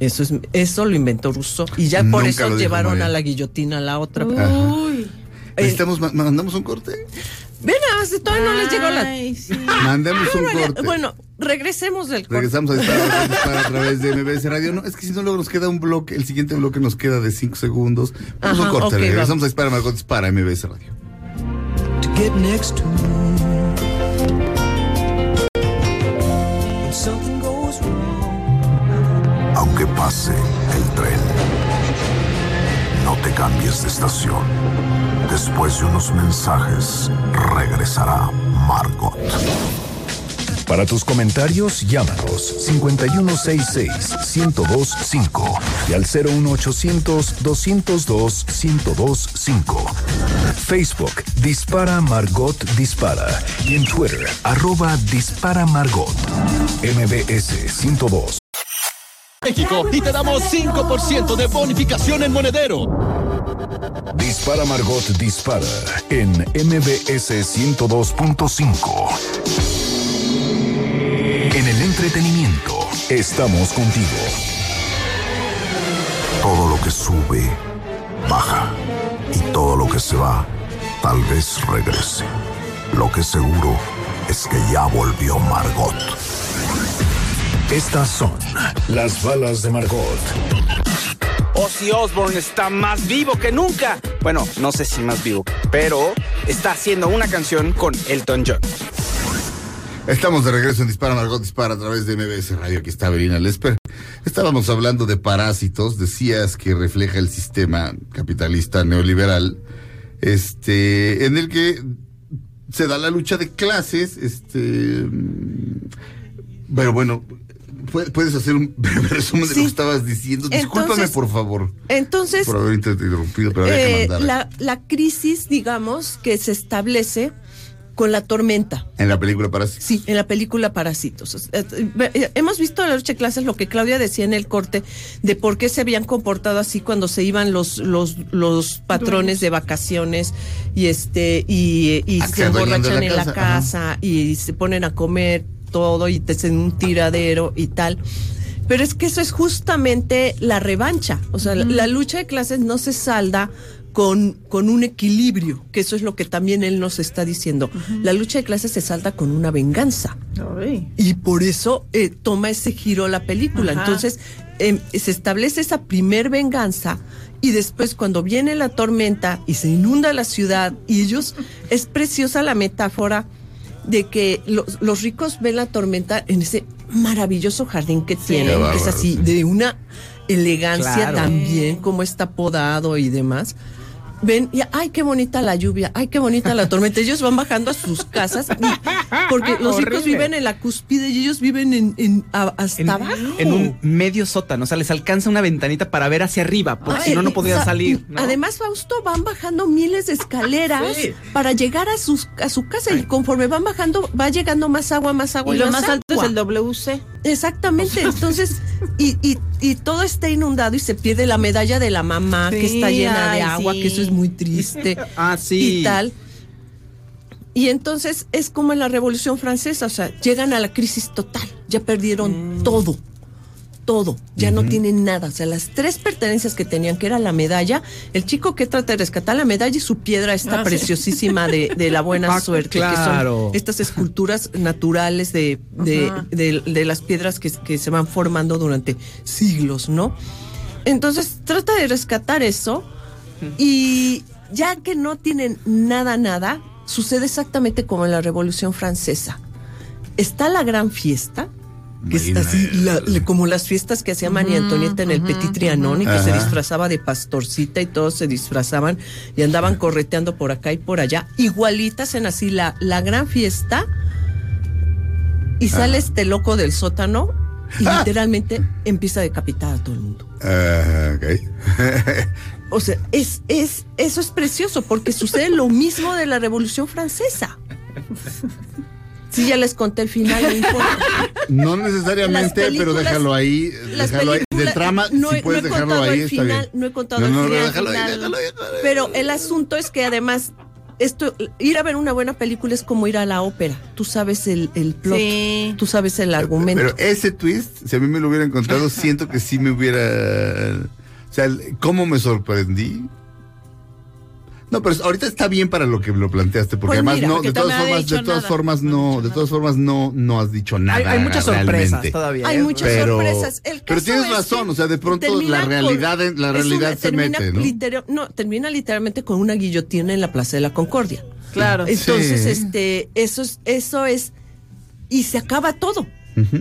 Eso es, eso lo inventó Rousseau. Y ya por Nunca eso llevaron María. a la guillotina a la otra. Uy. Necesitamos, ma- mandamos un corte. Verás, todavía no les llegó la. Sí. Mandemos un Bueno, corte. Bueno, regresemos del corte. Regresamos a estar Dispara a través de MBS Radio. No, es que si no luego nos queda un bloque, el siguiente bloque nos queda de 5 segundos. Vamos a un corte, ok, regresamos vamos. a Dispara Margot Dispara MBS Radio. to get next to when something goes wrong. Aunque pase cambies de estación. Después de unos mensajes, regresará Margot. Para tus comentarios, llámanos 5166-1025 y al 01800-202-1025. Facebook Dispara Margot Dispara y en Twitter arroba Dispara Margot. MBS 102. México y te damos 5% de bonificación en monedero. Dispara Margot Dispara en MBS 102.5. En el entretenimiento, estamos contigo. Todo lo que sube, baja. Y todo lo que se va, tal vez regrese. Lo que seguro es que ya volvió Margot. Estas son las balas de Margot. Ozzy Osbourne está más vivo que nunca. Bueno, no sé si más vivo, pero está haciendo una canción con Elton John. Estamos de regreso en Dispara Margot Dispara a través de MBS Radio. Aquí está Belina Lesper. Estábamos hablando de parásitos. Decías que refleja el sistema capitalista neoliberal, este, en el que se da la lucha de clases, este, mm, pero bueno, puedes hacer un breve resumen de lo que estabas diciendo. Discúlpame, Entonces- por favor, Entonces, por haber interrumpido, pero había que eh, mandar. la, la crisis, digamos, que se establece con la tormenta. En la película Parásitos. Sí, en la película Parásitos. Eh, eh, Hemos visto en la de clases lo que Claudia decía en el corte de por qué se habían comportado así cuando se iban los los, los patrones de vacaciones y este y, y se emborrachan la en la casa, casa y se ponen a comer todo y te hacen un tiradero y tal. Pero es que eso es justamente la revancha. O sea, la, la lucha de clases no se salda con, con un equilibrio, que eso es lo que también él nos está diciendo. La lucha de clases se salda con una venganza. Y por eso eh, toma ese giro la película. Ajá. Entonces, em, se establece esa primer venganza y después cuando viene la tormenta y se inunda la ciudad y ellos, es preciosa la metáfora de que los, los ricos ven la tormenta en ese maravilloso jardín que tienen, que es así, de una elegancia Claro. también, como está podado y demás. Ven, y ay, qué bonita la lluvia, ay, qué bonita la tormenta. Ellos van bajando a sus casas y- porque los Horrible. viven en la cúspide y ellos viven en, en- a- hasta En, abajo. en un medio sótano, o sea, les alcanza una ventanita para ver hacia arriba, porque Ay, si no, no o podían sea, salir. ¿no? Además, Fausto, van bajando miles de escaleras Sí. para llegar a, sus, a su casa y conforme van bajando, va llegando más agua, más agua. Y lo más alto es el WC. Exactamente, entonces, y, y, y todo está inundado y se pierde la medalla de la mamá que está llena de agua, sí. que eso es muy triste. Ah, sí. Y tal. Y entonces es como en la Revolución Francesa, o sea, llegan a la crisis total, ya perdieron todo, todo, ya no tienen nada, o sea, las tres pertenencias que tenían, que era la medalla, el chico que trata de rescatar la medalla y su piedra esta Ah, sí. preciosísima de, de la buena Ah, suerte, claro. que son estas esculturas naturales de, de, de- de las piedras que, que se van formando durante siglos, ¿no? Entonces trata de rescatar eso y ya que no tienen nada, nada, sucede exactamente como en la Revolución Francesa. Está la gran fiesta, que es Marina, así, la- como las fiestas que hacía María Antonieta en el Petit Trianon y que se disfrazaba de pastorcita y todos se disfrazaban y andaban correteando por acá y por allá, igualitas en así la, la gran fiesta y sale este loco del sótano y literalmente empieza a decapitar a todo el mundo. Ah, ok. O sea, es, es, eso es precioso porque sucede lo mismo de la Revolución Francesa. Sí, ya les conté el final, no importa. No Las necesariamente, pero déjalo ahí. Déjalo ahí. Del trama, no, si he- puedes no he dejarlo contado ahí, el está final, bien. No he contado No, el final. déjalo ahí, déjalo ahí, déjalo ahí. Pero el asunto es que además, esto, ir a ver una buena película es como ir a la ópera. Tú sabes el, el plot, Sí. tú sabes el argumento. Pero ese twist, si a mí me lo hubiera encontrado, siento que sí me hubiera. O sea, ¿cómo me sorprendí? No, pero ahorita está bien para lo que lo planteaste, porque Pues además mira, no, porque de todas formas, de todas nada. formas No de todas formas no, no has dicho nada. Hay, hay muchas sorpresas realmente. todavía. Hay ¿eh? muchas Pero- sorpresas. El pero tienes es razón, o sea, de pronto la realidad la realidad una- se termina mete, ¿no? no, termina literalmente con una guillotina en la Plaza de la Concordia. Claro. Entonces, Sí. este, eso es, eso es, y se acaba todo.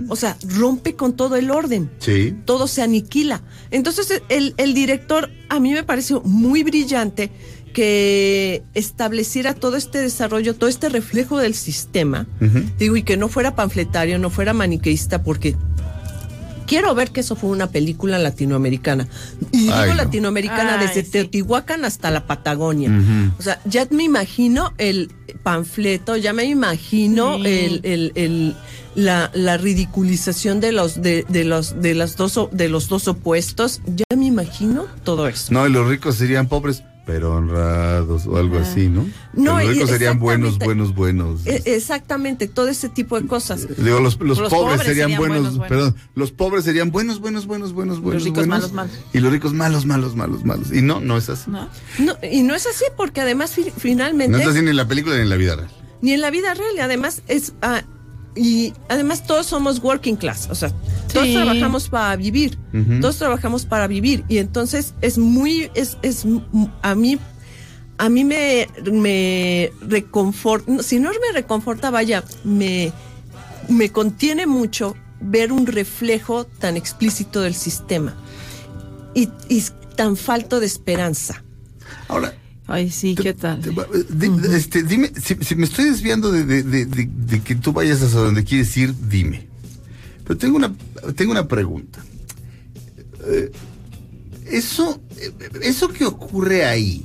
O sea, rompe con todo el orden. Sí. Todo se aniquila. Entonces, el, el director a mí me pareció muy brillante que estableciera todo este desarrollo, todo este reflejo del sistema. Digo, y que no fuera panfletario, no fuera maniqueísta, porque quiero ver que eso fue una película latinoamericana. Y Ay, digo no. latinoamericana Ay, desde sí. Teotihuacán hasta la Patagonia. O sea, ya me imagino el panfleto, ya me imagino Sí. el, el- el- la, la ridiculización de los de, de los de las dos o- de los dos opuestos. Ya me imagino todo eso. No, y los ricos serían pobres, pero honrados o algo así, ¿no? No, los ricos serían buenos, buenos, buenos. E- exactamente, todo ese tipo de cosas. Digo, los, los, Los pobres, pobres serían, serían buenos, buenos, perdón, los pobres serían buenos, buenos, buenos, buenos, buenos, ricos buenos. malos, malos. Y los ricos malos, malos, malos, malos. Y no, no es así. ¿No? No, y no es así porque además fi- finalmente No es así ni en la película ni en la vida real. ni en la vida real, y además es ah, y además todos somos working class, o sea, todos trabajamos para vivir, todos trabajamos para vivir. Y entonces es muy es es a mí a mí me, me reconforta, si no me reconforta, vaya, me, me contiene mucho ver un reflejo tan explícito del sistema y, y tan falto de esperanza. Ahora, Ay, sí, ¿qué tal? di- este, dime, si, si me estoy desviando de, de- de- de- de que tú vayas a donde quieres ir, dime. Pero tengo una, tengo una pregunta. Eh, eso, eh, eso que ocurre ahí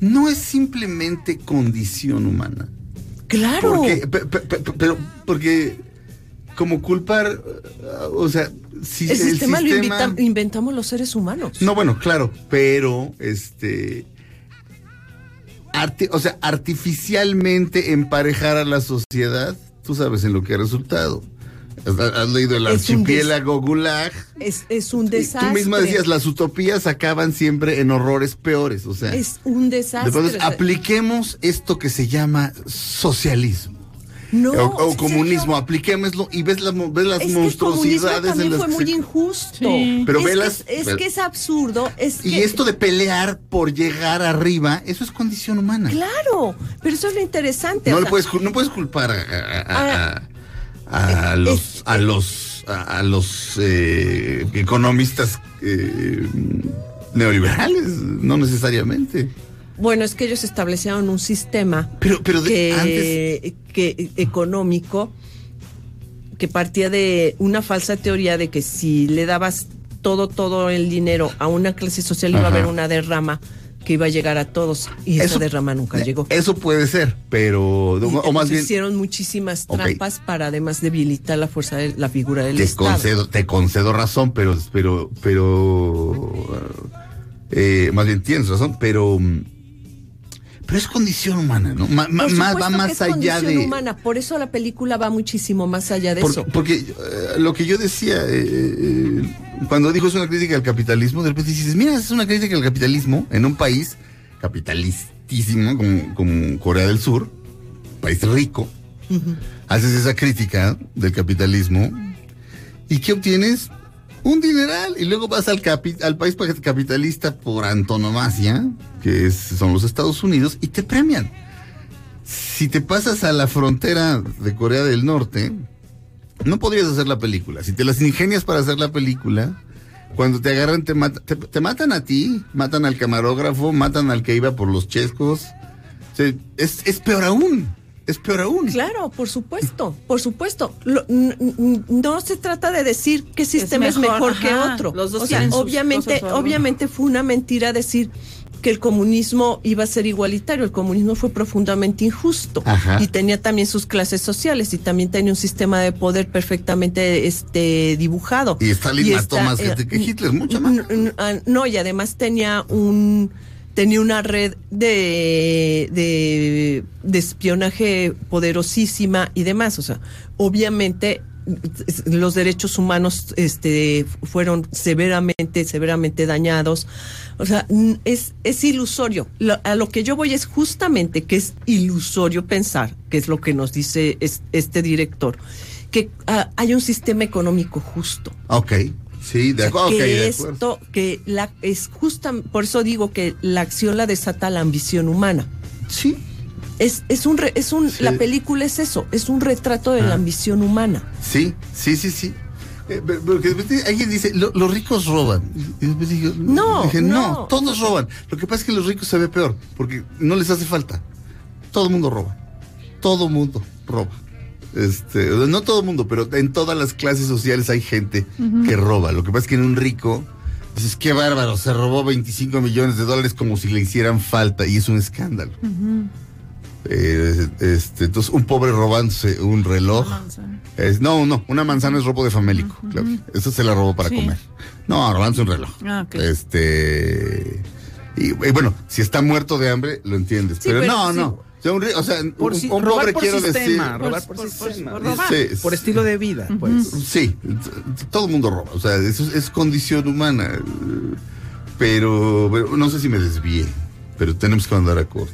no es simplemente condición humana. Claro. Porque, pe- pe- pe- pero, porque como culpar, eh, o sea, si el, sistema, lo invita- inventamos los seres humanos. no, bueno, claro, pero este. Arti- o sea, artificialmente emparejar a la sociedad, tú sabes en lo que ha resultado. Has, has leído el Es archipiélago Gulag. Es, es un desastre. Tú misma decías, las utopías acaban siempre en horrores peores. O sea, Es un desastre. entonces apliquemos esto que se llama socialismo. No, o, o sí, comunismo, apliquémoslo y ves las, mo- ves las es que el comunismo monstruosidades también en las fue que muy se- injusto. Sí. Pero es, ve que las- es, es ve- que es absurdo. Es Y que- esto de pelear por llegar arriba, eso es condición humana. Claro, pero eso es lo interesante. No, o le sea, puedes, no puedes culpar a, a- a- a- a los a los a, a los eh, economistas eh, neoliberales, no necesariamente. Bueno, es que ellos establecieron un sistema Pero, pero de- que, que económico que partía de una falsa teoría de que si le dabas todo, todo el dinero a una clase social iba a haber una derrama que iba a llegar a todos y esa Eso- derrama nunca llegó. Eso puede ser, pero Y o más entonces bien hicieron muchísimas trampas para además debilitar la fuerza de la figura del te Estado. concedo te concedo razón, pero pero pero eh, más bien tienes razón, pero mm, pero es condición humana, ¿no? Por más, va que más es allá condición de humana, por eso la película va muchísimo más allá de eso. porque, eh, lo que yo decía, eh, eh, cuando dijo es una crítica al capitalismo, de repente dices, mira, es una crítica al capitalismo en un país capitalistísimo como, como Corea del Sur, país rico. Haces esa crítica del capitalismo y ¿qué obtienes? Un dineral. Y luego vas al, capi- al país pa- capitalista por antonomasia, que es- son los Estados Unidos, y te premian. Si te pasas a la frontera de Corea del Norte, no podrías hacer la película. Si te las ingenias para hacer la película, cuando te agarran, te, mata- te, te matan a ti, matan al camarógrafo, matan al que iba por los chescos. O sea, es, es peor aún. Es peor aún. Claro, por supuesto, por supuesto. Lo- no se trata de decir qué sistema es mejor, mejor, que otro. Los dos O sea, sus obviamente, obviamente fue una mentira decir que el comunismo iba a ser igualitario. El comunismo fue profundamente injusto Ajá. y tenía también sus clases sociales y también tenía un sistema de poder perfectamente este dibujado. Y Stalin mató está, más gente que Hitler, mucha más. ah, No, y además tenía un tenía una red de, de, de espionaje poderosísima y demás. O sea, obviamente los derechos humanos este fueron severamente, severamente dañados. O sea, es, es ilusorio. Lo- a lo que yo voy es justamente que es ilusorio pensar, que es lo que nos dice es- este director, que ah, hay un sistema económico justo. Ok, sí, de acuerdo. que de acuerdo. esto, que la es justa, por eso digo que la acción la desata la ambición humana. Sí. Es, es un, re- es un, Sí. la película es eso, es un retrato de la Ah. ambición humana. Sí, sí, sí, sí. Eh, pero- Porque repente alguien dice, "Lo- los ricos roban. Y después digo, No, dije, no, no. todos roban. Lo que pasa es que los ricos se ve peor, porque no les hace falta. Todo el mundo roba. Todo el mundo roba. Este, no todo el mundo, pero en todas las clases sociales hay gente Ujú. que roba. Lo que pasa es que en un rico dices, qué bárbaro, se robó 25 millones de dólares como si le hicieran falta y es un escándalo. Eh, este, entonces, un pobre robándose un reloj. Es, no, no, una manzana es robo de famélico, claro. Eso se la robó para Sí. comer. No, robándose un reloj. Ah. Este. Y, y bueno, si está muerto de hambre, lo entiendes. Sí, pero, pero no, sí. no. O sea, un, o sea, Por si- un pobre quiero sistema, decir. robar por, sistema, por robar Sí. por estilo de vida, pues. Sí, todo el mundo roba. O sea, eso es, es condición humana. Pero, pero no sé si me desvíe. Pero tenemos que mandar a corte.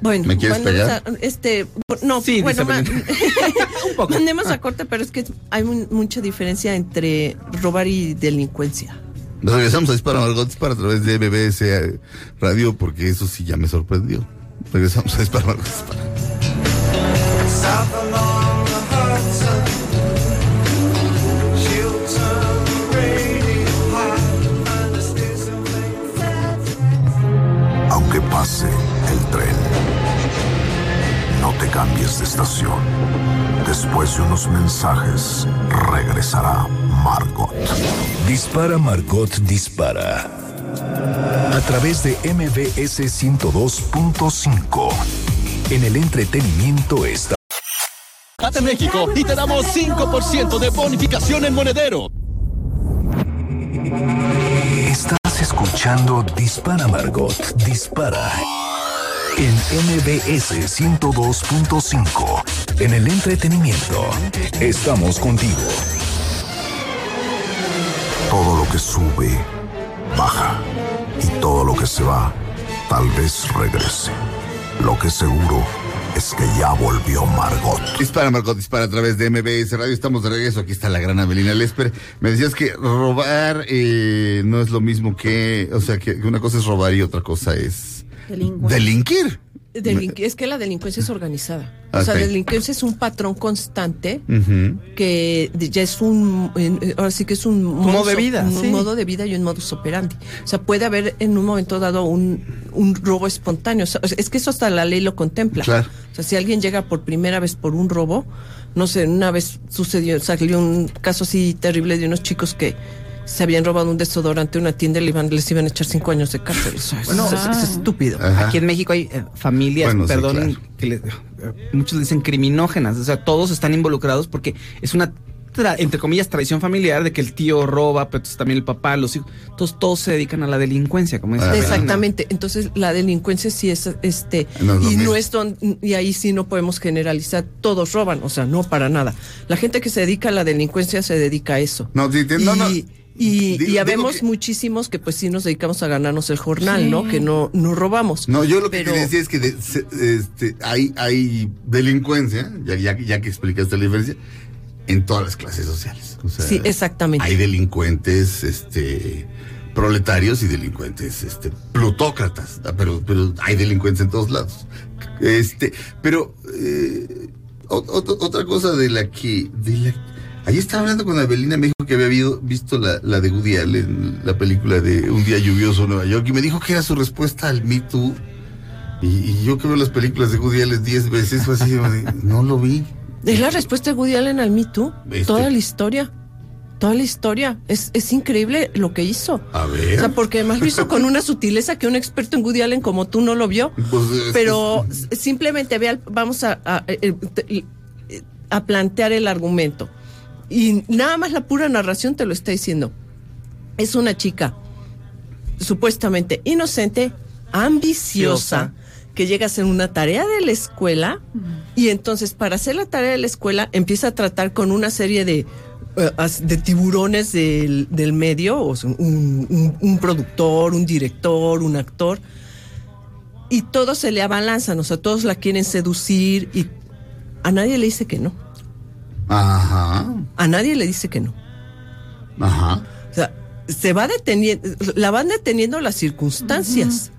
Bueno, ¿Me quieres pegar? a- este, no, Sí, bueno, ma- mandemos a corte, pero es que hay mucha diferencia entre robar y delincuencia. Nos regresamos a Dispara Margot Dispara a través de MBS Radio porque eso sí ya me sorprendió. Regresamos a Dispara Margot Dispara. South along cambies de estación. Después de unos mensajes, regresará Margot. Dispara Margot Dispara. A través de MBS 102.5. En el entretenimiento está. Date México y te damos 5% de bonificación en monedero. Estás escuchando Dispara Margot Dispara. En MBS 102.5. En el entretenimiento. Estamos contigo. Todo lo que sube, baja. Y todo lo que se va, tal vez regrese. Lo que seguro es que ya volvió Margot. Dispara Margot Dispara a través de MBS Radio. Estamos de regreso. Aquí está la gran Avelina Lesper. Me decías que robar eh, no es lo mismo que. O sea, que una cosa es robar y otra cosa es. Delinquir. Delinqu- es que la delincuencia es organizada. O sea, la delincuencia es un patrón constante que ya es un, en- ahora sí que es un modo de vida, un sí. modo de vida y un modus operandi. O sea, puede haber en un momento dado un, un robo espontáneo. O sea, es que eso hasta la ley lo contempla. Claro. O sea, si alguien llega por primera vez por un robo, no sé, una vez sucedió, salió un caso así terrible de unos chicos que se habían robado un desodorante en una tienda y les iban a echar cinco años de cárcel. O sea, es- Bueno, es, ah. es estúpido. Ajá. Aquí en México hay eh, familias, Bueno, sí, perdón, claro. que le- eh, muchos le dicen criminógenas, o sea, todos están involucrados porque es una, tra- entre comillas, tradición familiar de que el tío roba, pero entonces también el papá, los hijos, todos, todos se dedican a la delincuencia, como dice Avelina. Exactamente. Entonces, la delincuencia sí es este No y no es don- y ahí sí no podemos generalizar, todos roban, o sea, no para nada. La gente que se dedica a la delincuencia se dedica a eso. No, no, no. Y, Digo- y habemos que- muchísimos que pues sí nos dedicamos a ganarnos el jornal, ¿no? Que no, no robamos. No, yo lo que Pero- quería decir es que de- se- este, hay, hay delincuencia, ya, ya, ya que explicaste la diferencia, en todas las clases sociales. O sea, Sí, exactamente. Hay delincuentes este, proletarios y delincuentes este, plutócratas, pero, pero hay delincuentes en todos lados. Este, pero eh, ot- ot- otra cosa de la que... De la, Ayer estaba hablando con Avelina, me dijo que había habido- visto la, la de Woody Allen, la película de Un día lluvioso en Nueva York, y me dijo que era su respuesta al Me Too. Y, y yo que veo las películas de Woody Allen 10 veces, fue así, no lo vi. Es la respuesta de Woody Allen al Me Too. Este- Toda la historia. Toda la historia. Es, es increíble lo que hizo. A O ver. sea, porque además lo hizo con una sutileza que un experto en Woody Allen como tú no lo vio. Pues, es- Pero s- simplemente vea, vamos a, a- eh, te- eh, a plantear el argumento. Y nada más la pura narración te lo está diciendo. Es una chica supuestamente inocente, ambiciosa, que llega a hacer una tarea de la escuela y entonces para hacer la tarea de la escuela empieza a tratar con una serie de, eh, de tiburones del, del medio, o sea, un, un- un productor, un director, un actor, y todos se le abalanzan, o sea, todos la quieren seducir y a nadie le dice que no, Ajá, a nadie le dice que no. ajá. O sea, se va deteniendo, la van deteniendo las circunstancias,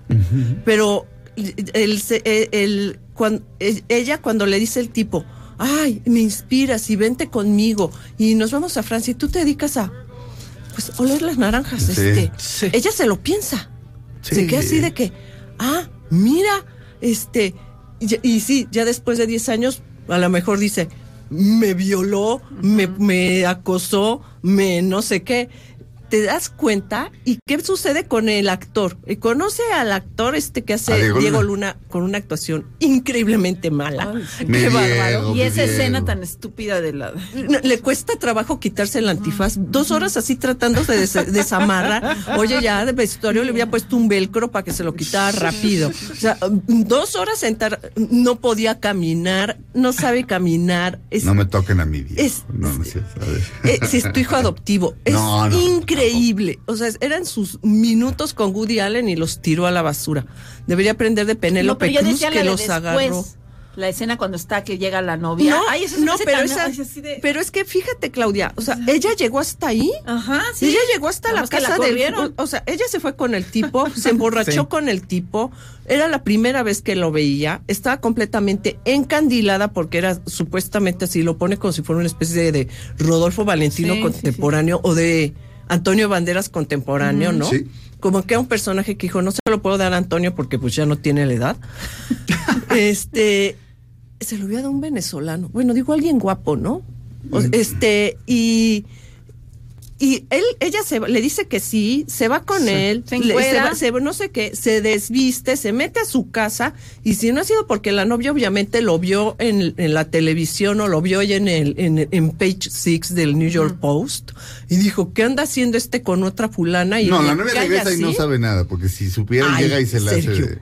pero el, se- el- el- cuan- e- ella cuando le dice el tipo, ay, me inspiras y vente conmigo y nos vamos a Francia y tú te dedicas a, pues, oler las naranjas, Sí. este, ella se lo piensa, se queda así de que, ah, mira, este, y, y sí, ya después de 10 años, a lo mejor dice, me violó, me, me acosó, me no sé qué. Te das cuenta y qué sucede con el actor. Eh, Conoce al actor este que hace Diego Diego, Luna. Luna. con una actuación increiblemente mala. Qué bárbaro. Diego, Y esa escena tan estúpida de la. No, Le cuesta trabajo quitarse el antifaz. Dos horas así tratando de des- desamarrar. Oye, ya de vestuario le había puesto un velcro para que se lo quitara rápido. O sea, dos horas sentar, no podía caminar, no sabe caminar. Es, No me toquen a mí, Diego. es- no, no ver. eh, si es tu hijo adoptivo. Es No, no, increíble. O sea, eran sus minutos con Woody Allen y los tiró a la basura. Debería aprender de No, Penélope ya Cruz que de los después. agarró. La escena cuando está que llega la novia. No, Ay, eso no, pero, tan- esa- ay, así de- pero es que fíjate, Claudia, o sea, ella llegó hasta ahí. Ajá, sí. Ella llegó hasta la que la casa del o sea, ella se fue con el tipo, se emborrachó Sí. con el tipo, era la primera vez que lo veía, estaba completamente encandilada porque era supuestamente así, lo pone como si fuera una especie de, de Rodolfo Valentino Sí, sí, contemporáneo o de Antonio Banderas contemporáneo, ¿no? Sí. Como que un personaje que dijo, no se lo puedo dar a Antonio porque pues ya no tiene la edad. este, se lo había dado un venezolano. Bueno, digo alguien guapo, ¿no? O- este, y, y él, ella se va- le dice que sí, se va con él, Se le- encuera. va- se- no sé qué, se desviste, se mete a su casa, y si no ha sido porque la novia obviamente lo vio en, en la televisión o lo vio ella en el, en, en page six del New York Post, y dijo, ¿qué anda haciendo este con otra fulana? Y No, le la novia regresa y no sabe nada, porque si supiera Ay, llega y se la Sergio, hace.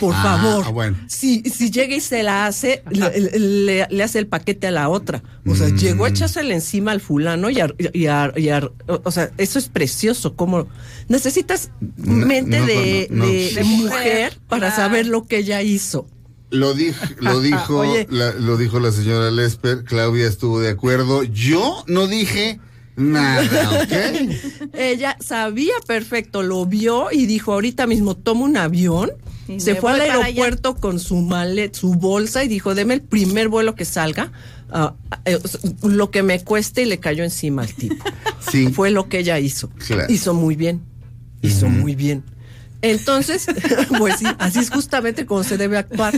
Por Ah, favor. bueno. Si, si llega y se la hace, le, le- le hace el paquete a la otra. O sea, Mm. llegó a echársela encima al fulano y, a- y a- y a- o sea, eso es precioso. Como necesitas No, mente no, de, no, no. de- Sí. de mujer para saber lo que ella hizo. Lo, dij- lo dijo la, lo dijo la señora Lesper, Claudia estuvo de acuerdo. Yo no dije nada, ¿ok? Ella sabía perfecto, lo vio y dijo, ahorita mismo tomo un avión. Y Se fue al aeropuerto con su malet, su bolsa y dijo, deme el primer vuelo que salga, eh, sea, lo que me cueste y le cayó encima al tipo. Sí. Fue lo que ella hizo. Claro. Hizo muy bien. Hizo muy bien. Entonces, pues sí, así es justamente como se debe actuar.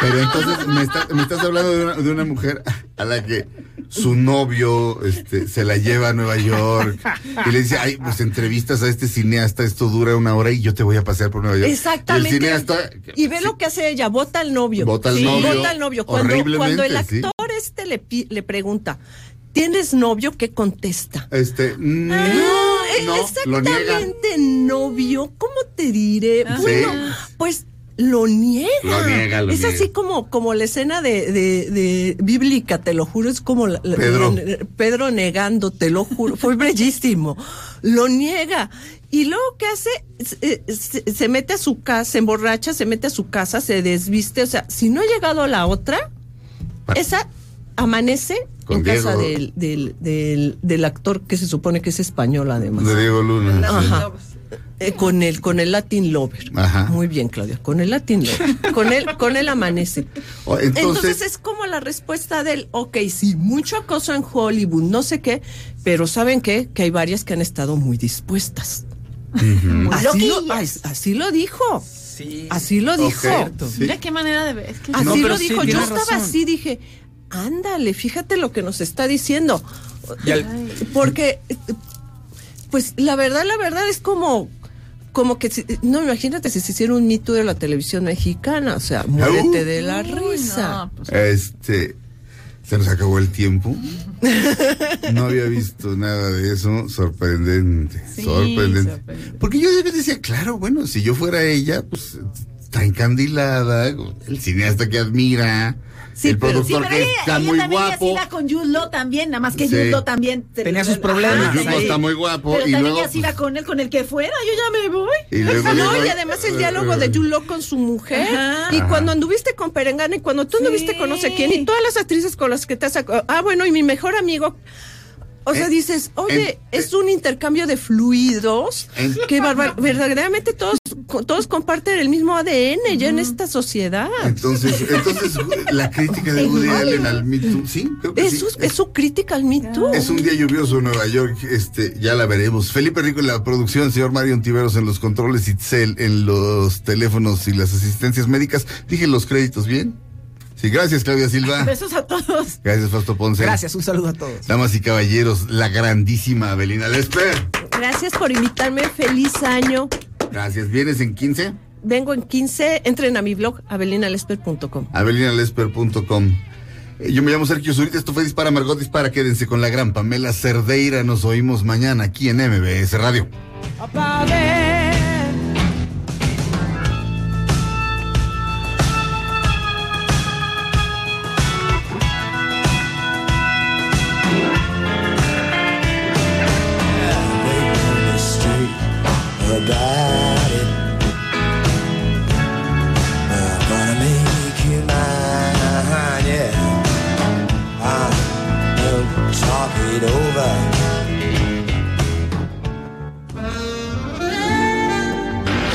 Pero entonces me, está- me estás hablando de una, de una mujer a la que su novio este, se la lleva a Nueva York y le dice, ay, pues entrevistas a este cineasta, esto dura una hora y yo te voy a pasear por Nueva York. Exactamente. Y el cineasta... Y ve lo que hace ella, vota al novio. Vota al Sí, novio, Vota al novio. Cuando, horriblemente, cuando el sí. actor este le, pregunta, ¿tienes novio? ¿Qué contesta? Este, Ah, no, lo exactamente novio, ¿cómo te diré? Ah. Bueno, pues lo niega. Lo niega, lo es niega. así como, como la escena de, de, de bíblica, te lo juro, es como la- Pedro. la- Pedro negando, te lo juro, fue bellísimo. Lo niega. Y luego, ¿qué hace? Se, se- se mete a su casa, se emborracha, se mete a su casa, se desviste. O sea, si no ha llegado la otra, esa amanece Con en casa del, del, del, del actor que se supone que es español, además. De Diego Luna. sí. Ajá. Eh, con el con el Latin Lover. Ajá. Muy bien, Claudia. Con el Latin Lover. con él con él amanece. O- Entonces, Entonces, es como la respuesta del, ok, sí, mucho acoso en Hollywood, no sé qué, pero ¿saben qué? Que hay varias que han estado muy dispuestas. Así, lo, así dijo. Sí. Así lo dijo. Cierto. sí. Mira qué manera de ver. Es que Así No, lo sí, dijo. Yo estaba razón. así, dije, ándale, fíjate lo que nos está diciendo. Al- Porque, pues la verdad, la verdad es como, como que, si- no, imagínate si se hiciera un mito de la televisión mexicana, o sea, muérete de la Uy, risa. no, pues, este, se nos acabó el tiempo. No había visto nada de eso. Sorprendente. Sí, sorprendente. sorprendente. Porque yo decía, claro, bueno, si yo fuera ella, pues está encandilada, el cineasta que admira, Sí, el pero- Sí, pero que ella, está ella muy también guapo. ya se iba con Law también, nada más que Law también Tenía sus problemas. Sí. está muy guapo Pero y también luego, se iba pues, con él, con el que fuera, yo ya me voy. y luego No, y además el diálogo de Julo con su mujer. Ajá. Y cuando anduviste con Perengana y cuando tú anduviste con no sé quién y todas las actrices con las que te has... Ah, bueno, y mi mejor amigo... O sea, En- dices, oye, en- es un intercambio de fluidos En- que verdaderamente todos, todos comparten el mismo ADN ya en esta sociedad. Entonces, entonces la crítica de Woody Allen al Me Too, sí, creo que Es sí. su, es su crítica al Me Too. Es un día lluvioso en Nueva York, este, ya la veremos. Felipe Rico en la producción, señor Mario Tiveros en los controles, Itzel en los teléfonos y las asistencias médicas. Dije los créditos bien. Sí, gracias Claudia Silva. Besos a todos. Gracias Fausto Ponce. Gracias, un saludo a todos. Damas y caballeros, la grandísima Abelina Lesper. Gracias por invitarme. Feliz año. Gracias. ¿Vienes en 15? Vengo en 15. Entren a mi blog, abelinalesper.com. abelinalesper.com. Eh, Yo me llamo Sergio Zurita, esto fue Dispara Margot Dispara, quédense con la gran Pamela Cerdeira, nos oímos mañana aquí en MBS Radio.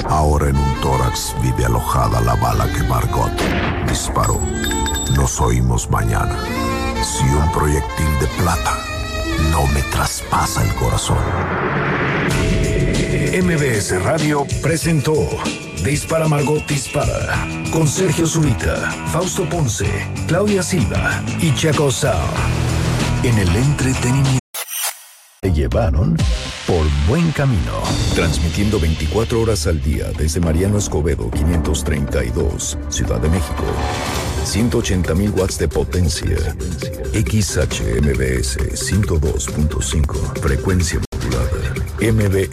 Ahora en un tórax vive alojada la bala que Margot disparó. Nos oímos mañana. Si un proyectil de plata no me traspasa el corazón. MBS Radio presentó Dispara Margot Dispara con Sergio Zurita, Fausto Ponce, Claudia Silva y Chaco Sao. En el entretenimiento. Te llevaron por buen camino. Transmitiendo 24 horas al día desde Mariano Escobedo 532, Ciudad de México. 180.000 watts de potencia. XHMBS 102.5, frecuencia modulada. MB